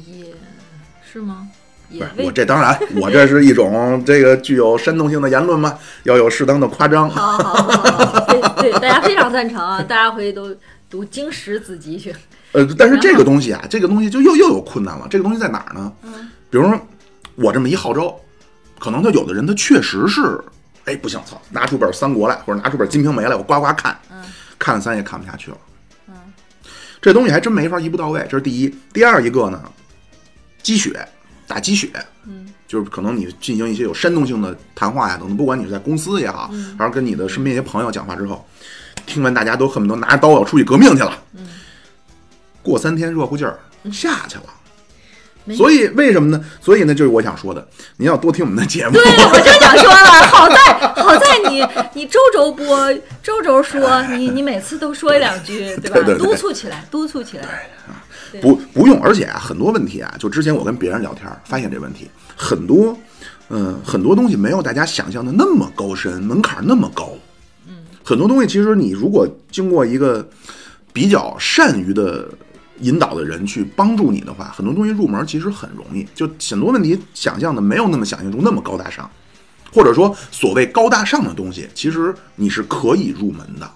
是吗？不是也我这当然，[LAUGHS] 我这是一种这个具有煽动性的言论嘛，要有适当的夸张。好好好对对，大家非常赞成啊！大家回去都读经史子集去。呃，但是这个东西啊，这个东西就又又有困难了。这个东西在哪儿呢？比如说我这么一号召，可能他有的人他确实是，哎，不行，操，拿出本《三国》来，或者拿出本《金瓶梅》来，我呱呱看，看了三页看不下去了。这东西还真没法一步到位，这是第一。第二一个呢，鸡血打鸡血，嗯，就是可能你进行一些有煽动性的谈话呀等等，不管你是在公司也好，还是跟你的身边一些朋友讲话之后，听完大家都恨不得拿着刀要出去革命去了，嗯，过三天热乎劲儿下去了。没所以为什么呢？所以呢，就是我想说的，您要多听我们的节目。对，我就想说了，[LAUGHS] 好在好在你你周周播，周周说，你你每次都说一两句，对吧？对对对督促起来，督促起来。不不用，而且啊，很多问题啊，就之前我跟别人聊天儿发现这问题，很多，嗯，很多东西没有大家想象的那么高深，门槛儿那么高。嗯，很多东西其实你如果经过一个比较善于的引导的人去帮助你的话，很多东西入门其实很容易。就很多问题想象的没有那么想象中那么高大上，或者说所谓高大上的东西，其实你是可以入门的。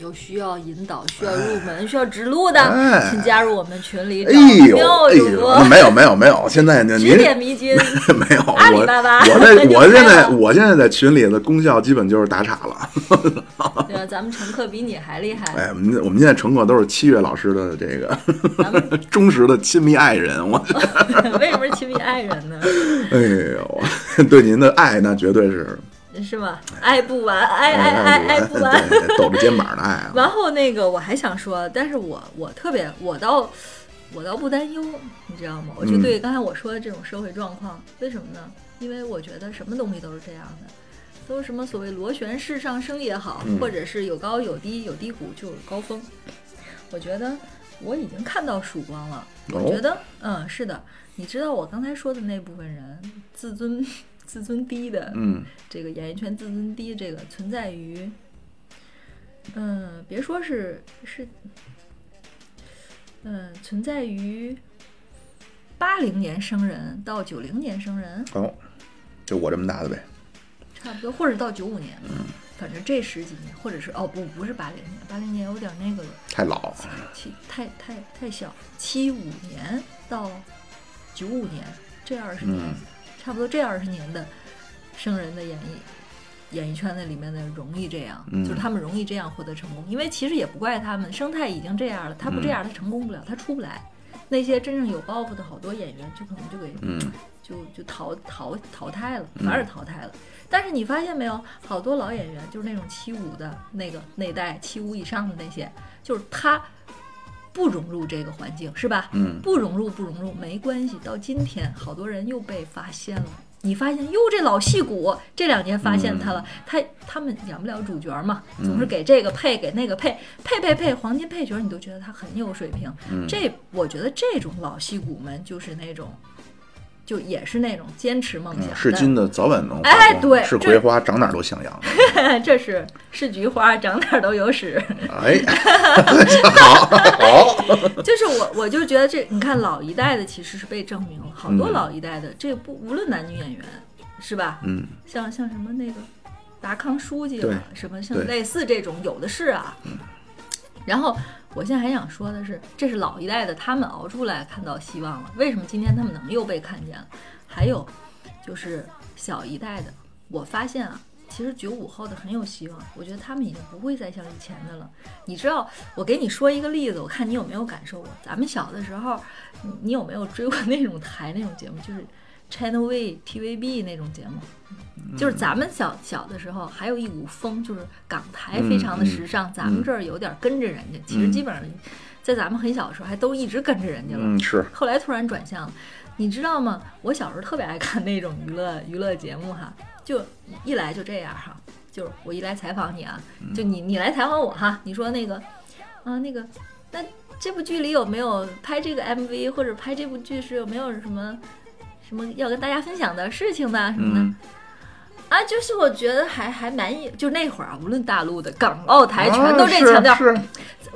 有需要引导、需要入门、需要指路的，哎请加入我们群里，哎找呦，妙哎呦，主播没有没有没有，现在呢，指点迷津。[LAUGHS] 没有，阿里我巴巴我在就 [LAUGHS] 我现在我现在在群里的功效基本就是打岔了。对吧？咱们乘客比你还厉害。哎，我们我们现在乘客都是七月老师的这个 [LAUGHS] 忠实的亲密爱人，我为什么是亲密爱人呢？哎呦，对您的爱那绝对是是吗？爱不完，爱爱爱爱不完。对，抖着肩膀的爱啊。然后那个我还想说，但是我我特别我倒我倒不担忧，你知道吗？我就嗯对刚才我说的这种社会状况，为什么呢？因为我觉得什么东西都是这样的，都是什么所谓螺旋式上升也好，嗯或者是有高有低，有低谷就有高峰。我觉得我已经看到曙光了。哦我觉得，嗯，是的。你知道我刚才说的那部分人自尊自尊低的，嗯。这个演艺圈自尊低，这个存在于，嗯，别说是是，嗯，存在于八零年生人到九零年生人，哦，就我这么大的呗。差不多，或者到九五年，嗯反正这十几年，或者是哦不不是八零年，八零年有点那个了，太老，七太太太小，七五年到九五年这二十年，嗯差不多这二十年的生人的演艺演艺圈子里面的容易这样，嗯就是他们容易这样获得成功，因为其实也不怪他们，生态已经这样了，他不这样他成功不了，他出不来。那些真正有抱负的好多演员，就可能就给嗯就就淘淘淘汰了，反而淘汰了。但是你发现没有，好多老演员就是那种七五的那个那代七五以上的那些，就是他不融入这个环境，是吧？嗯不融入不融入没关系，到今天好多人又被发现了。你发现哟，这老戏骨这两年发现他了，他他们演不了主角嘛，总是给这个配给那个配配配配黄金配角，你都觉得他很有水平。这我觉得这种老戏骨们就是那种，就也是那种坚持梦想，嗯是金的早晚能发光哎对是葵花长哪儿都像样。[LAUGHS] 这是是菊花，长哪儿都有屎。哎，[LAUGHS] 好好，就是我，我就觉得这，你看老一代的其实是被证明了，好多嗯老一代的，这不无论男女演员，是吧？嗯，像像什么那个达康书记了，什么像类似这种有的是啊。然后我现在还想说的是，这是老一代的，他们熬出来看到希望了。为什么今天他们能又被看见了？还有就是小一代的，我发现啊，其实九五后的很有希望。我觉得他们已经不会再像以前的了。你知道，我给你说一个例子，我看你有没有感受过。咱们小的时候，你有没有追过那种台那种节目，就是 Channel V、TVB 那种节目？就是咱们小小的时候，还有一股风，就是港台非常的时尚，咱们这儿有点跟着人家。其实基本上，在咱们很小的时候，还都一直跟着人家了。嗯，是后来突然转向了，你知道吗？我小时候特别爱看那种娱乐娱乐节目哈，就一来就这样哈，就是我一来采访你啊，就你你来采访我哈，你说那个啊那个，那这部剧里有没有拍这个 MV 或者拍这部剧是有没有什么什么要跟大家分享的事情呢什么的？嗯啊，就是我觉得还还蛮有，就那会儿啊，无论大陆的、港澳台，全都啊这腔调。是是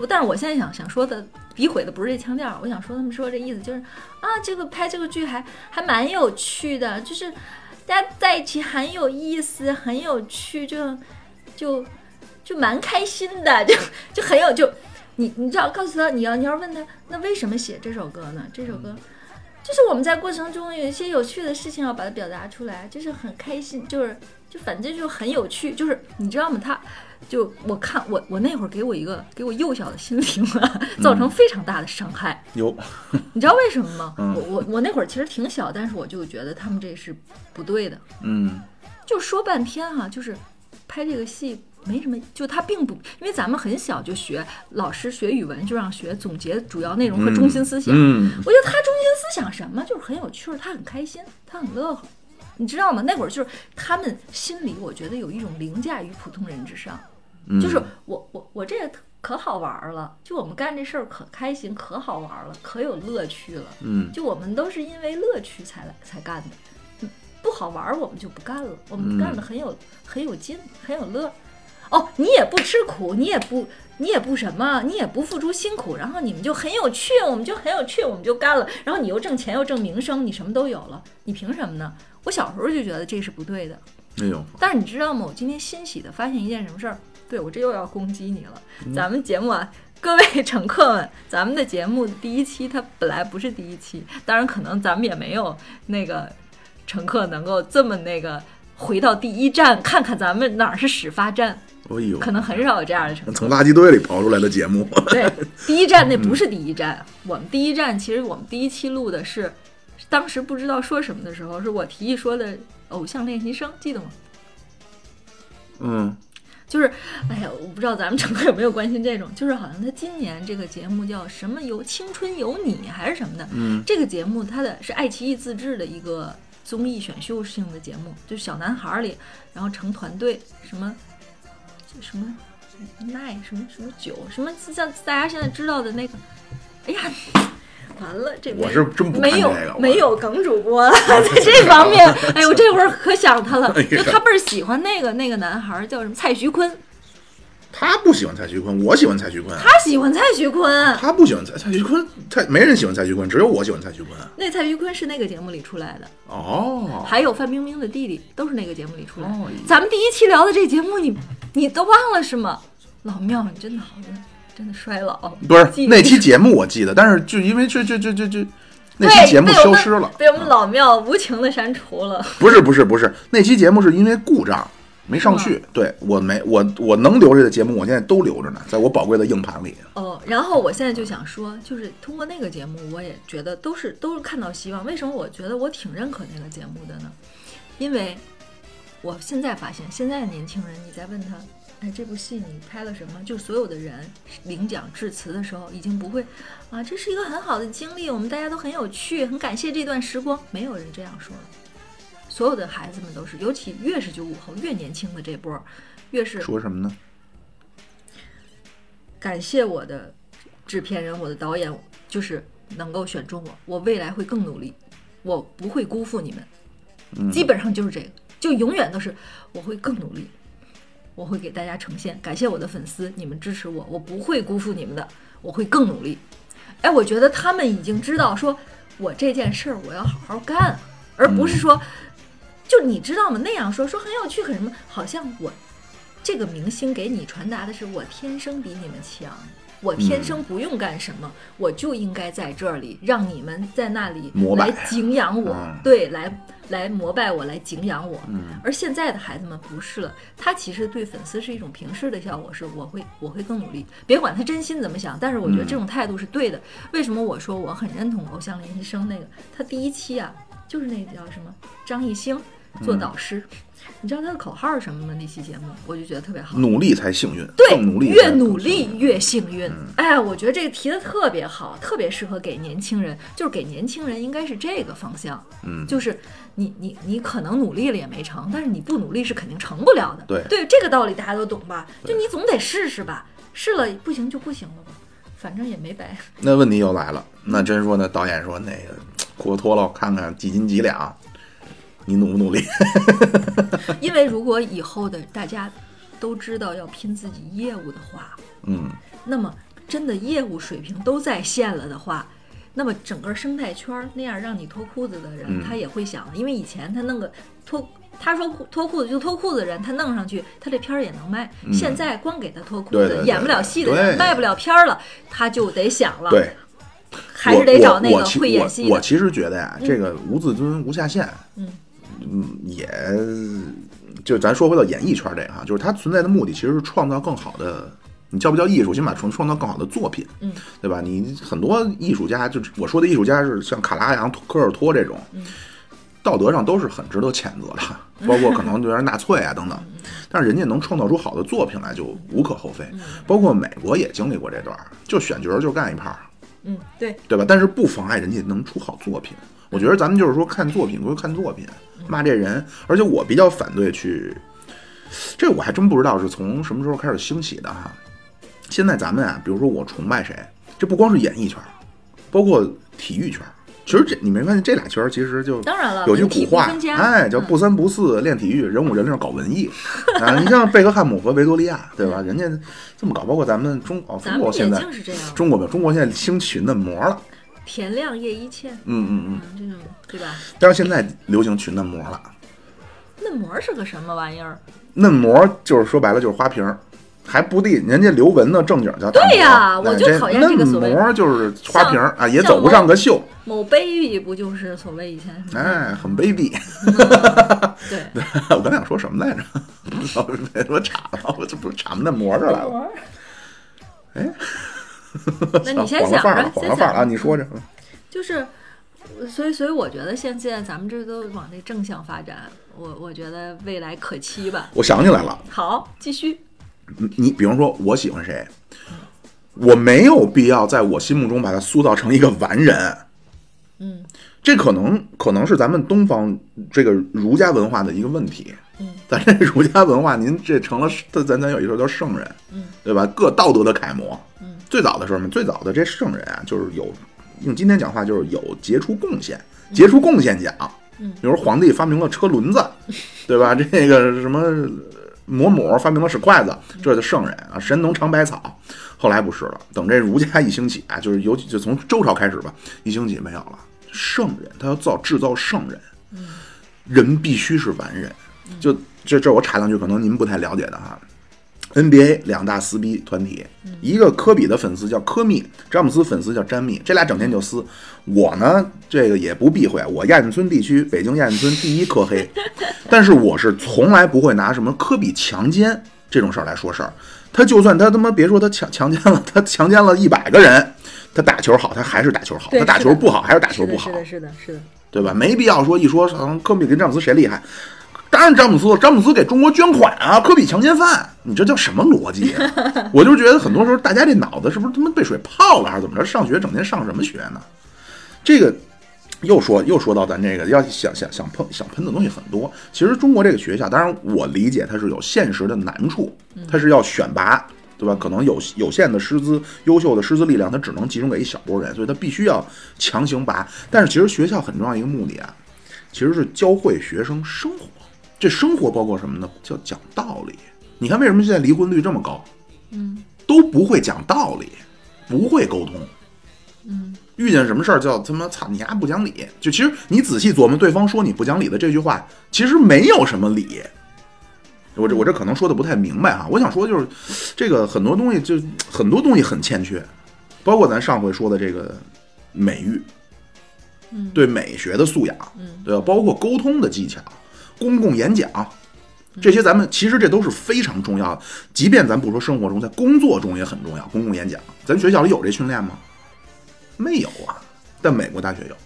但是我现在想想说的，诋毁的不是这腔调，我想说他们说这意思就是啊，这个拍这个剧还还蛮有趣的，就是大家在一起很有意思，很有趣，就就就蛮开心的，就就很有就你你知道告诉他你要你要问他那为什么写这首歌呢？这首歌。就是我们在过程中有一些有趣的事情要把它表达出来，就是很开心，就是就反正就很有趣，就是你知道吗？他就我看我我那会儿给我一个给我幼小的心灵啊，造成非常大的伤害。有 [LAUGHS] 你知道为什么吗？嗯我我我那会儿其实挺小，但是我就觉得他们这是不对的。嗯就说半天哈、就是拍这个戏没什么，就他并不，因为咱们很小就学，老师学语文就让学总结主要内容和中心思想。嗯我觉得他中心思想什么，就是很有趣儿，他很开心，他很乐呵，你知道吗？那会儿就是他们心里，我觉得有一种凌驾于普通人之上，嗯，就是我我我这个可好玩儿了，就我们干这事儿可开心，可好玩儿了，可有乐趣了。嗯就我们都是因为乐趣才来才干的，嗯不好玩儿我们就不干了，我们干的很有、很有劲，很有乐。哦，你也不吃苦，你也不你也不什么，你也不付出辛苦，然后你们就很有趣，我们就很有趣，我们就干了，然后你又挣钱又挣名声，你什么都有了，你凭什么呢？我小时候就觉得这是不对的，哎呦，但是你知道吗？我今天欣喜的发现一件什么事儿？对我这又要攻击你了。咱们节目啊，各位乘客们，[LAUGHS] 咱们的节目第一期它本来不是第一期，当然可能咱们也没有那个乘客能够这么那个回到第一站看看咱们哪儿是始发站，哎呦，可能很少有这样的乘客。从垃圾堆里刨出来的节目，对，[LAUGHS] 第一站那不是第一站，我们第一站其实我们第一期录的是，当时不知道说什么的时候，是我提议说的《偶像练习生》，记得吗？嗯。就是，哎呀，我不知道咱们乘客有没有关心这种，就是好像他今年这个节目叫什么有青春有你还是什么的，嗯。这个节目它的是爱奇艺自制的一个综艺选秀性的节目，就是小男孩儿里，然后成团队，什么什么奈什么什么酒，什么像大家现在知道的那个，哎呀。完了，这我是真不看没有没有梗主播了在这方面，[LAUGHS] 哎呦，这会儿可想他了，就他倍儿喜欢那个那个男孩儿叫什么蔡徐坤，他不喜欢蔡徐坤，我喜欢蔡徐坤，他喜欢蔡徐坤，他不喜欢蔡蔡徐坤，蔡没人喜欢蔡徐坤，只有我喜欢蔡徐坤。那蔡徐坤是那个节目里出来的，哦，还有范冰冰的弟弟都是那个节目里出来的。哦咱们第一期聊的这节目，你你都忘了是吗？老庙，你真的好像真的衰老。不是那期节目我记得，但是就因为这这这这这那期节目消失了，被我们老庙无情的删除了。不是不是不是，那期节目是因为故障没上去，对我没我我能留着的节目，我现在都留着呢，在我宝贵的硬盘里。哦，然后我现在就想说，就是通过那个节目，我也觉得都是都是看到希望。为什么我觉得我挺认可那个节目的呢？因为我现在发现，现在的年轻人，你在问他，哎，这部戏你拍了什么？就所有的人领奖致辞的时候，已经不会啊，这是一个很好的经历，我们大家都很有趣，很感谢这段时光。没有人这样说了。所有的孩子们都是，尤其越是九五后，越年轻的这波儿，越是说什么呢？感谢我的制片人，我的导演，就是能够选中我，我未来会更努力。我不会辜负你们，基本上就是这个，就永远都是我会更努力，我会给大家呈现，感谢我的粉丝，你们支持我，我不会辜负你们的，我会更努力。哎，我觉得他们已经知道，说我这件事儿我要好好干，而不是说，就你知道吗？那样说说很有趣，很什么，好像我这个明星给你传达的是我天生比你们强。我天生不用干什么，我就应该在这里，让你们在那里来敬仰我，嗯对，来来膜拜我，来敬仰我。嗯而现在的孩子们不是了，他其实对粉丝是一种平视的效果，是我会我会更努力，别管他真心怎么想，但是我觉得这种态度是对的。为什么我说我很认同偶像练习生那个？他第一期啊，就是那个叫什么张艺兴做导师，你知道他的口号是什么吗？那期节目我就觉得特别好。努力才幸运，对，努力越努力越幸运。哎，我觉得这个提的特别好，特别适合给年轻人，就是给年轻人应该是这个方向。嗯就是你你你可能努力了也没成，但是你不努力是肯定成不了的。对对，这个道理大家都懂吧？就你总得试试吧，试了不行就不行了吧，反正也没白。那问题又来了，那真说呢？导演说那个裤子脱了，看看几斤几两，你努不努力？[LAUGHS] 因为如果以后的大家都知道要拼自己业务的话，嗯，那么真的业务水平都在线了的话，那么整个生态圈儿那样让你脱裤子的人，嗯他也会想，因为以前他弄个脱。他说脱裤子就脱裤子的人，他弄上去，他这片儿也能卖。现在光给他脱裤子，对对对演不了戏的人，卖不了片儿了，他就得想了，对，还是得找那个会演戏。我我其实觉得呀，这个无自尊无下限，嗯嗯，也就咱说回到演艺圈这个哈，就是它存在的目的其实是创造更好的。你叫不叫艺术？起码创创造更好的作品，嗯，对吧？你很多艺术家，就我说的艺术家是像卡拉扬、科尔托这种，嗯道德上都是很值得谴责的，包括可能就是纳粹啊等等。但是人家能创造出好的作品来，就无可厚非。包括美国也经历过这段儿，就选角儿就干一炮儿，嗯，对，对吧？但是不妨碍人家能出好作品。我觉得咱们就是说看作品归看作品，骂这人，而且我比较反对去，这我还真不知道是从什么时候开始兴起的哈。现在咱们啊，比如说我崇拜谁，这不光是演艺圈，包括体育圈儿。其实这你没发现这俩圈儿其实就当然了有句古话哎，叫嗯不三不四练体育，人五人六搞文艺 [LAUGHS] 啊。你像贝克汉姆和维多利亚，对吧？人家这么搞，包括咱们中哦，中国现在中国没有，中国现在兴起嫩模了，田亮叶一茜，嗯嗯嗯。嗯，这种对吧？但是现在流行取嫩模了，嫩模是个什么玩意儿？嫩模就是说白了就是花瓶儿，还不地人家刘雯呢正经叫。对呀我就哎讨厌这个所谓嫩模就是花瓶啊，也走不上个秀，某 baby 不就是所谓以前什么？哎，很卑鄙。对，[LAUGHS] 我刚才想说什么来着？别说岔了，我这不是岔那模这儿来了。哎那你 [LAUGHS] 先想着，先！想着，你说着，就是，所以所以我觉得现在咱们这都往这正向发展，我我觉得未来可期吧。我想起来了，好，继续。你你比方说，我喜欢谁，我没有必要在我心目中把他塑造成一个完人。嗯这可能可能是咱们东方这个儒家文化的一个问题。嗯，咱这儒家文化，您这成了咱咱有一说叫圣人，嗯，对吧？各道德的楷模。嗯，最早的时候嘛，最早的这圣人啊，就是有用今天讲话就是有杰出贡献，杰出贡献奖。嗯比如皇帝发明了车轮子，[LAUGHS] 对吧？这个什么嬷嬷发明了使筷子，这就圣人啊。神农尝百草，后来不是了。等这儒家一兴起啊，就是尤其就从周朝开始吧，一兴起没有了。圣人，他要造制造圣人，人必须是完人。就这这我插两句，可能您不太了解的哈。NBA 两大撕逼团体，一个科比的粉丝叫科密，詹姆斯粉丝叫詹密，这俩整天就撕。我呢，这个也不避讳，我亚运村地区北京亚运村第一科黑，[LAUGHS] 但是我是从来不会拿什么科比强奸这种事儿来说事儿。他就算他他妈别说他强强奸了，他强奸了一百个人，他打球好，他还是打球好；他打球不好，还是打球不好是。的，是的，是的。对吧？没必要说一说，嗯，科比跟詹姆斯谁厉害？当然詹姆斯，詹姆斯给中国捐款啊，科比强奸犯，你这叫什么逻辑、啊？[LAUGHS] 我就觉得很多时候大家这脑子是不是他妈被水泡了，还是怎么着？上学整天上什么学呢？这个又说又说到咱这个要想想想喷想喷的东西很多。其实中国这个学校，当然我理解它是有现实的难处，它是要选拔对吧？可能有有限的师资、优秀的师资力量，它只能集中给一小波人，所以它必须要强行拔。但是其实学校很重要一个目的啊，其实是教会学生生活。这生活包括什么呢？叫讲道理。你看为什么现在离婚率这么高？嗯，都不会讲道理，不会沟通。嗯，遇见什么事儿叫他妈操你丫不讲理。就其实你仔细琢磨，对方说你不讲理的这句话，其实没有什么理。我这我这可能说的不太明白哈，我想说就是这个很多东西就很多东西很欠缺，包括咱上回说的这个美育，嗯对美学的素养，嗯对吧？包括沟通的技巧、公共演讲，这些咱们其实这都是非常重要的。即便咱不说生活中，在工作中也很重要。公共演讲，咱学校里有这训练吗？没有啊，但美国大学有。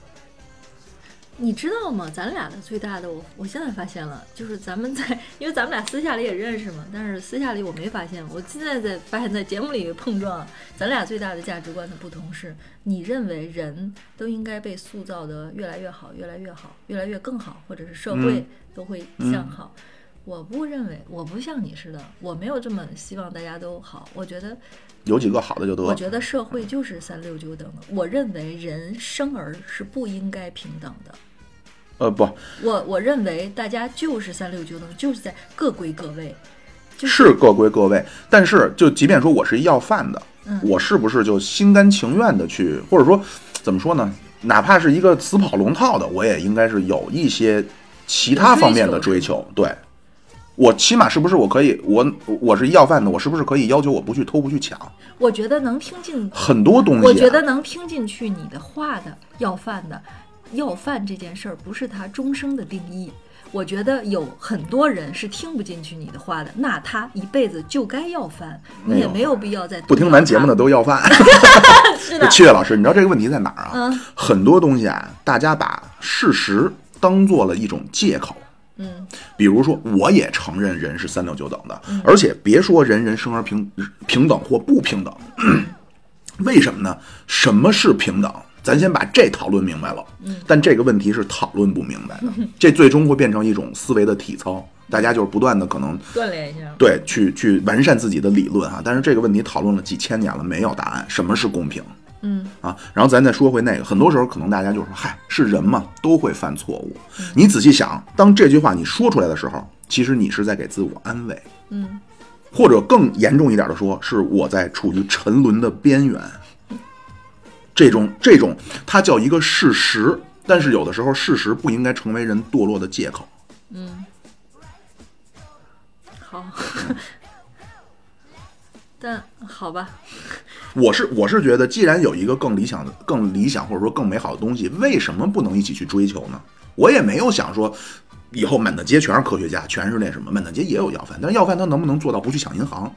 你知道吗？咱俩的最大的，我我现在发现了，就是咱们在，[LAUGHS] 因为咱们俩私下里也认识嘛，但是私下里我没发现，我现在在发现，在节目里碰撞，咱俩最大的价值观的不同是，你认为人都应该被塑造的越来越好，越来越好，越来越更好，或者是社会都会向好。我不认为，我不像你似的，我没有这么希望大家都好。我觉得，有几个好的就得。我觉得社会就是三六九等的。我认为人生而是不应该平等的。呃不我我认为大家就是三六九等，就是在各归各位。就是各归各位，但是就即便说我是一要饭的，嗯我是不是就心甘情愿的去，或者说怎么说呢？哪怕是一个死跑龙套的，我也应该是有一些其他方面的追求。对，我起码是不是我可以，我我是一要饭的，我是不是可以要求我不去偷不去抢？我觉得能听进，很多东西、啊，我觉得能听进去你的话的要饭的，要饭这件事儿不是他终生的定义。我觉得有很多人是听不进去你的话的，那他一辈子就该要饭，你也没有必要再不听咱节目的都要饭。[LAUGHS] 是的，七月老师，你知道这个问题在哪儿啊？嗯很多东西啊，大家把事实当做了一种借口。嗯比如说，我也承认人是三六九等的，而且别说人人生而平平等或不平等，[COUGHS] 为什么呢？什么是平等？咱先把这讨论明白了。但这个问题是讨论不明白的，[LAUGHS] 这最终会变成一种思维的体操，大家就是不断的可能锻炼一下。对去去完善自己的理论啊。但是这个问题讨论了几千年了，没有答案。什么是公平？嗯啊，然后咱再说回那个，很多时候可能大家就说，嗨，是人嘛，都会犯错误。你仔细想，当这句话你说出来的时候，其实你是在给自我安慰，嗯或者更严重一点的说，是我在处于沉沦的边缘。这种这种，它叫一个事实，但是有的时候事实不应该成为人堕落的借口。嗯，好，但好吧，我是我是觉得，既然有一个更理想的、更理想或者说更美好的东西，为什么不能一起去追求呢？我也没有想说，以后满大街全是科学家，全是那什么，满大街也有要饭，但是要饭他能不能做到不去抢银行？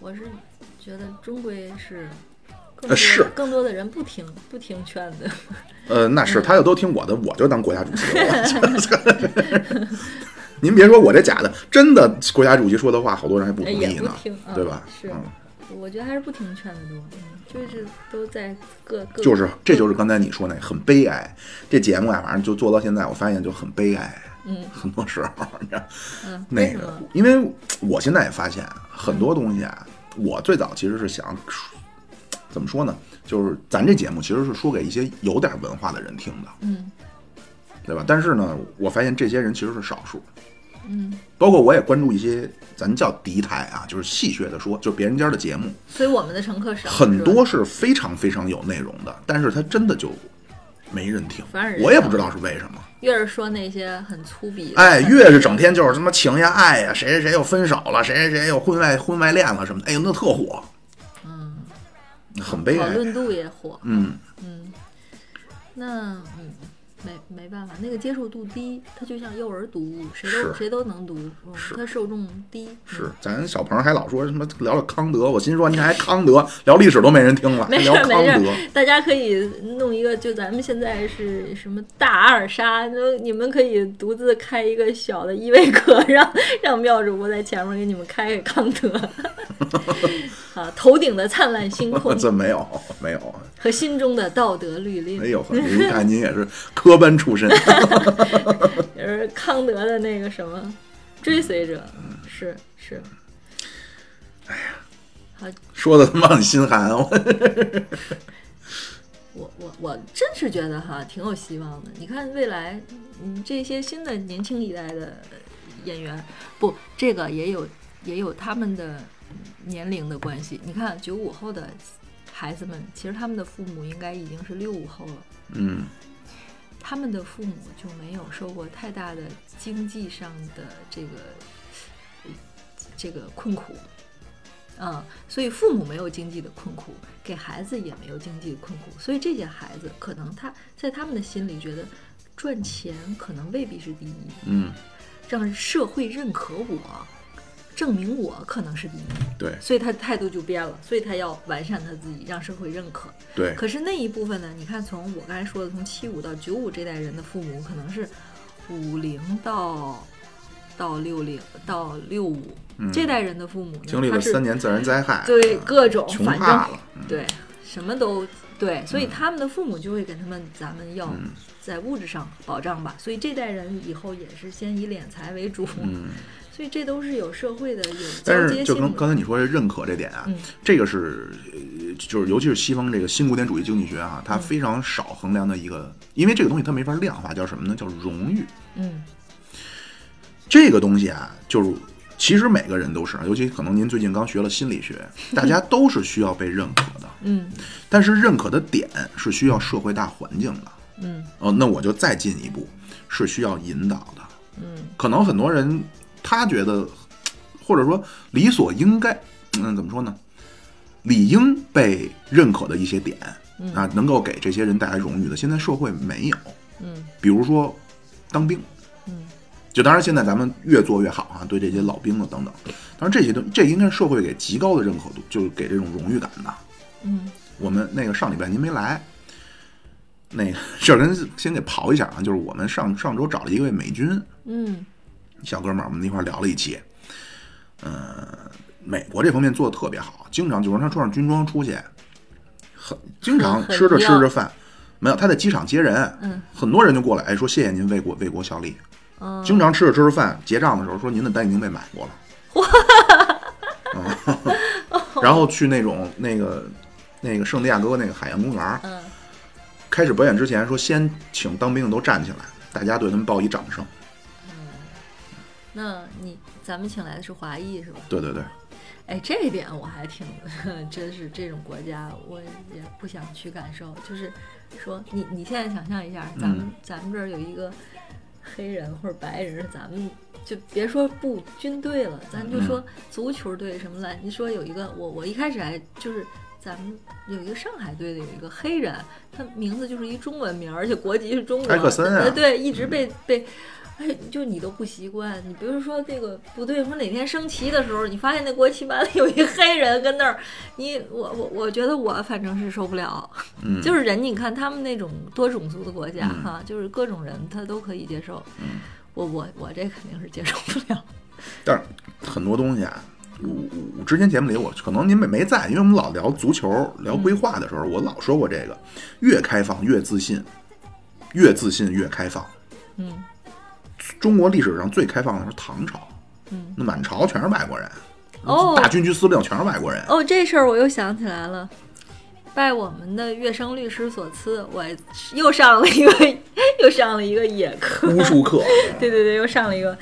我是觉得终归是更多呃是更多的人不听不听劝的，[LAUGHS] 呃，那是他要都听我的，我就当国家主席了。[LAUGHS] 您别说我这假的，真的国家主席说的话，好多人还不同意呢，对吧？是嗯，我觉得还是不听劝的多，嗯，就是都在各各就是这就是刚才你说那很悲哀。这节目啊，反正就做到现在，我发现就很悲哀。嗯很多时候，你知道。嗯，那个因为我现在也发现啊很多东西啊，我最早其实是想怎么说呢？就是咱这节目其实是说给一些有点文化的人听的，嗯对吧？但是呢，我发现这些人其实是少数，嗯，包括我也关注一些咱叫敌台啊，就是戏谑的说，就别人家的节目，所以我们的乘客少，很多是非常非常有内容的，但是他真的就没人听我也不知道是为什么。越是说那些很粗鄙的，哎，越是整天就是什么情呀、爱呀，谁谁谁又分手了，谁谁谁又婚外婚外恋了什么的，哎呦，那特火，嗯，很悲哀。讨论度也火，嗯，嗯，那嗯，没没办法，那个接受度低，它就像幼儿读物，谁都谁都能读，嗯它受众低，是嗯，咱小朋友还老说什么聊聊康德，我心说你还康德，聊历史都没人听了，没事聊康儿没事大家可以弄一个，就咱们现在是什么大阿尔沙，就你们可以独自开一个小的依维柯，让让妙主播在前面给你们开开康德，[LAUGHS] 啊，头顶的灿烂星空。[LAUGHS] 这没有没有。和心中的道德律令哎，呦呵，您看您也是科班出身，[LAUGHS] 也是是康德的那个什么追随者，是是。哎呀说的他妈很心寒，我 [LAUGHS] 我我我真是觉得哈挺有希望的。你看未来，嗯，这些新的年轻一代的演员，不，这个也有也有他们的年龄的关系。你看九五后的孩子们，其实他们的父母应该已经是六五后了，嗯。他们的父母就没有受过太大的经济上的这个呃这个困苦。嗯，所以父母没有经济的困苦，给孩子也没有经济的困苦，所以这些孩子可能他在他们的心里觉得赚钱可能未必是第一，嗯，让社会认可我，证明我可能是第一，对所以他的态度就变了，所以他要完善他自己，让社会认可。对，可是那一部分呢？你看，从我刚才说的，从七五到九五这代人的父母，可能是五零到到六零到六五、这代人的父母经历了三年自然灾害，对各种穷反正怕了，嗯对什么都对，所以他们的父母就会给他们咱们要嗯在物质上保障吧。所以这代人以后也是先以敛财为主，嗯。[LAUGHS] 所以这都是有社会的有但是就刚。刚才你说的认可这点啊，嗯这个是呃就是尤其是西方这个新古典主义经济学啊，嗯它非常少衡量的一个，因为这个东西它没法量化，叫什么呢？叫荣誉。嗯这个东西啊，就是其实每个人都是，尤其可能您最近刚学了心理学，[LAUGHS] 大家都是需要被认可的，嗯但是认可的点是需要社会大环境的。嗯哦，那我就再进一步，是需要引导的。嗯可能很多人他觉得，或者说理所应该，嗯，怎么说呢？理应被认可的一些点嗯。啊，能够给这些人带来荣誉的，现在社会没有。嗯。比如说当兵，嗯。就当然现在咱们越做越好啊，对这些老兵的等等，当然这些东这应该是社会给极高的认可度，就是给这种荣誉感的。嗯。我们那个上礼拜您没来，那个这儿跟先给刨一下啊，就是我们上上周找了一位美军。嗯小哥们儿，我们一块聊了一期。呃，美国这方面做的特别好，经常就是他穿上军装出去，很经常吃着吃着饭，没有他在机场接人，嗯很多人就过来，哎，说谢谢您为国为国效力。嗯，经常吃着吃着饭，结账的时候说您的单已经被买过了。嗯 [LAUGHS] 然后去那种那个那个圣地亚哥那个海洋公园，嗯开始表演之前说先请当兵的都站起来，大家对他们报以掌声。那你咱们请来的是华裔是吧？对对对，哎，这一点我还挺，[LAUGHS] 真是这种国家我也不想去感受。就是说，你你现在想象一下，咱们、嗯咱们这儿有一个黑人或者白人，咱们就别说不军队了，咱就说足球队什么的。你说有一个，我我一开始还就是。咱们有一个上海队的有一个黑人，他名字就是一中文名，而且国籍是中国。埃克森啊呃对，一直被被哎，[LAUGHS] 就你都不习惯。你比如说这个不对，说哪天升旗的时候，你发现那国旗班里有一黑人跟那儿，你我我我觉得我反正是受不了。嗯，就是人，你看他们那种多种族的国家嗯哈，就是各种人他都可以接受。嗯我我我这肯定是接受不了。[LAUGHS] 但是很多东西啊，我我之前节目里我可能您没没在，因为我们老聊足球、聊规划的时候，我老说过这个，越开放越自信，越自信越开放。嗯中国历史上最开放的是唐朝，嗯，那满朝全是外国人，哦。大军区司令全是外国人。哦，这事儿我又想起来了。拜我们的乐生律师所赐，我又上了一个 [LAUGHS] 又上了一个野课。巫术课，[LAUGHS] 对对对，又上了一个，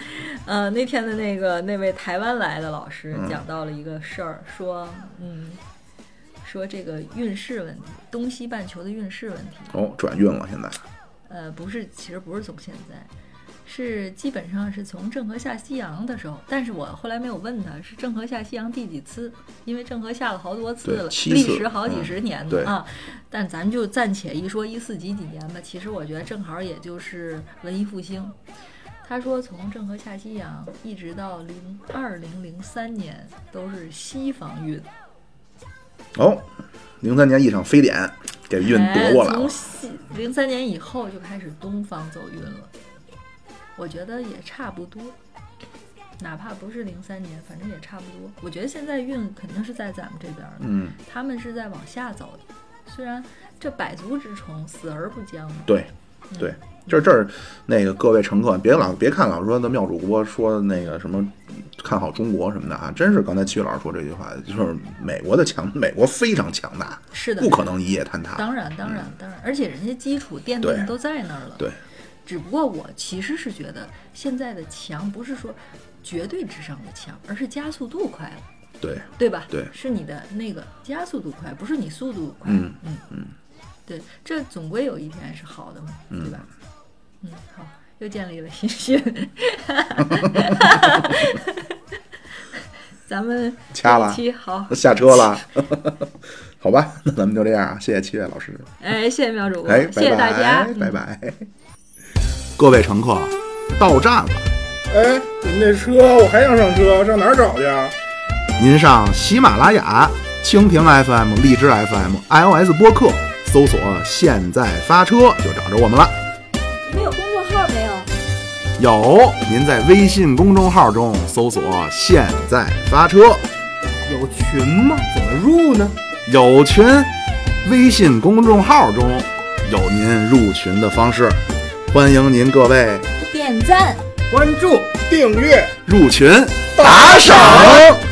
呃，那天的那个那位台湾来的老师嗯。讲到了一个事儿，说，嗯，说这个运势问题，东西半球的运势问题，哦，转运了，现在。呃，不是，其实不是从现在，是基本上是从郑和下西洋的时候，但是我后来没有问他是郑和下西洋第几次，因为郑和下了好多次了，次历时好几十年嗯对的啊。但咱就暂且一说一四几几年吧，其实我觉得正好也就是文艺复兴。他说，从郑和下西洋一直到零二零零三年都是西方运，哦，零三年一场非典给运夺过来哎、了从，西零三年以后就开始东方走运了，我觉得也差不多，哪怕不是零三年，反正也差不多。我觉得现在运肯定是在咱们这边的，嗯，他们是在往下走的。虽然这百足之虫，死而不僵嘛。对，嗯对，这这儿那个各位乘客，别老别看老说的妙主播说那个什么看好中国什么的啊，真是刚才齐老师说这句话，就是美国的强，美国非常强大，是的，不可能一夜坍塌。当然，当然，当然，而且人家基础奠定都在那儿了。对，只不过我其实是觉得现在的强不是说绝对值上的强，而是加速度快了，对，对吧？对是你的那个加速度快，不是你速度快。嗯嗯嗯，对，这总归有一天是好的嘛，对吧？嗯，好，又建立了信心。[LAUGHS] 咱们掐了这一期好，下车了，[LAUGHS] 好吧，那咱们就这样啊，谢谢七月老师，哎，谢谢苗主播，哎，谢谢大家，拜拜。各位乘客，到站了，哎，您这车我还想上车，上哪儿找去啊？您上喜马拉雅、蜻蜓 FM、荔枝 FM、iOS 播客搜索“现在发车”就找着我们了。你们有公众号没有？有，您在微信公众号中搜索“现在发车有群吗？怎么入呢？”，有群，微信公众号中有您入群的方式，欢迎您各位点赞。关注、订阅。入群打赏。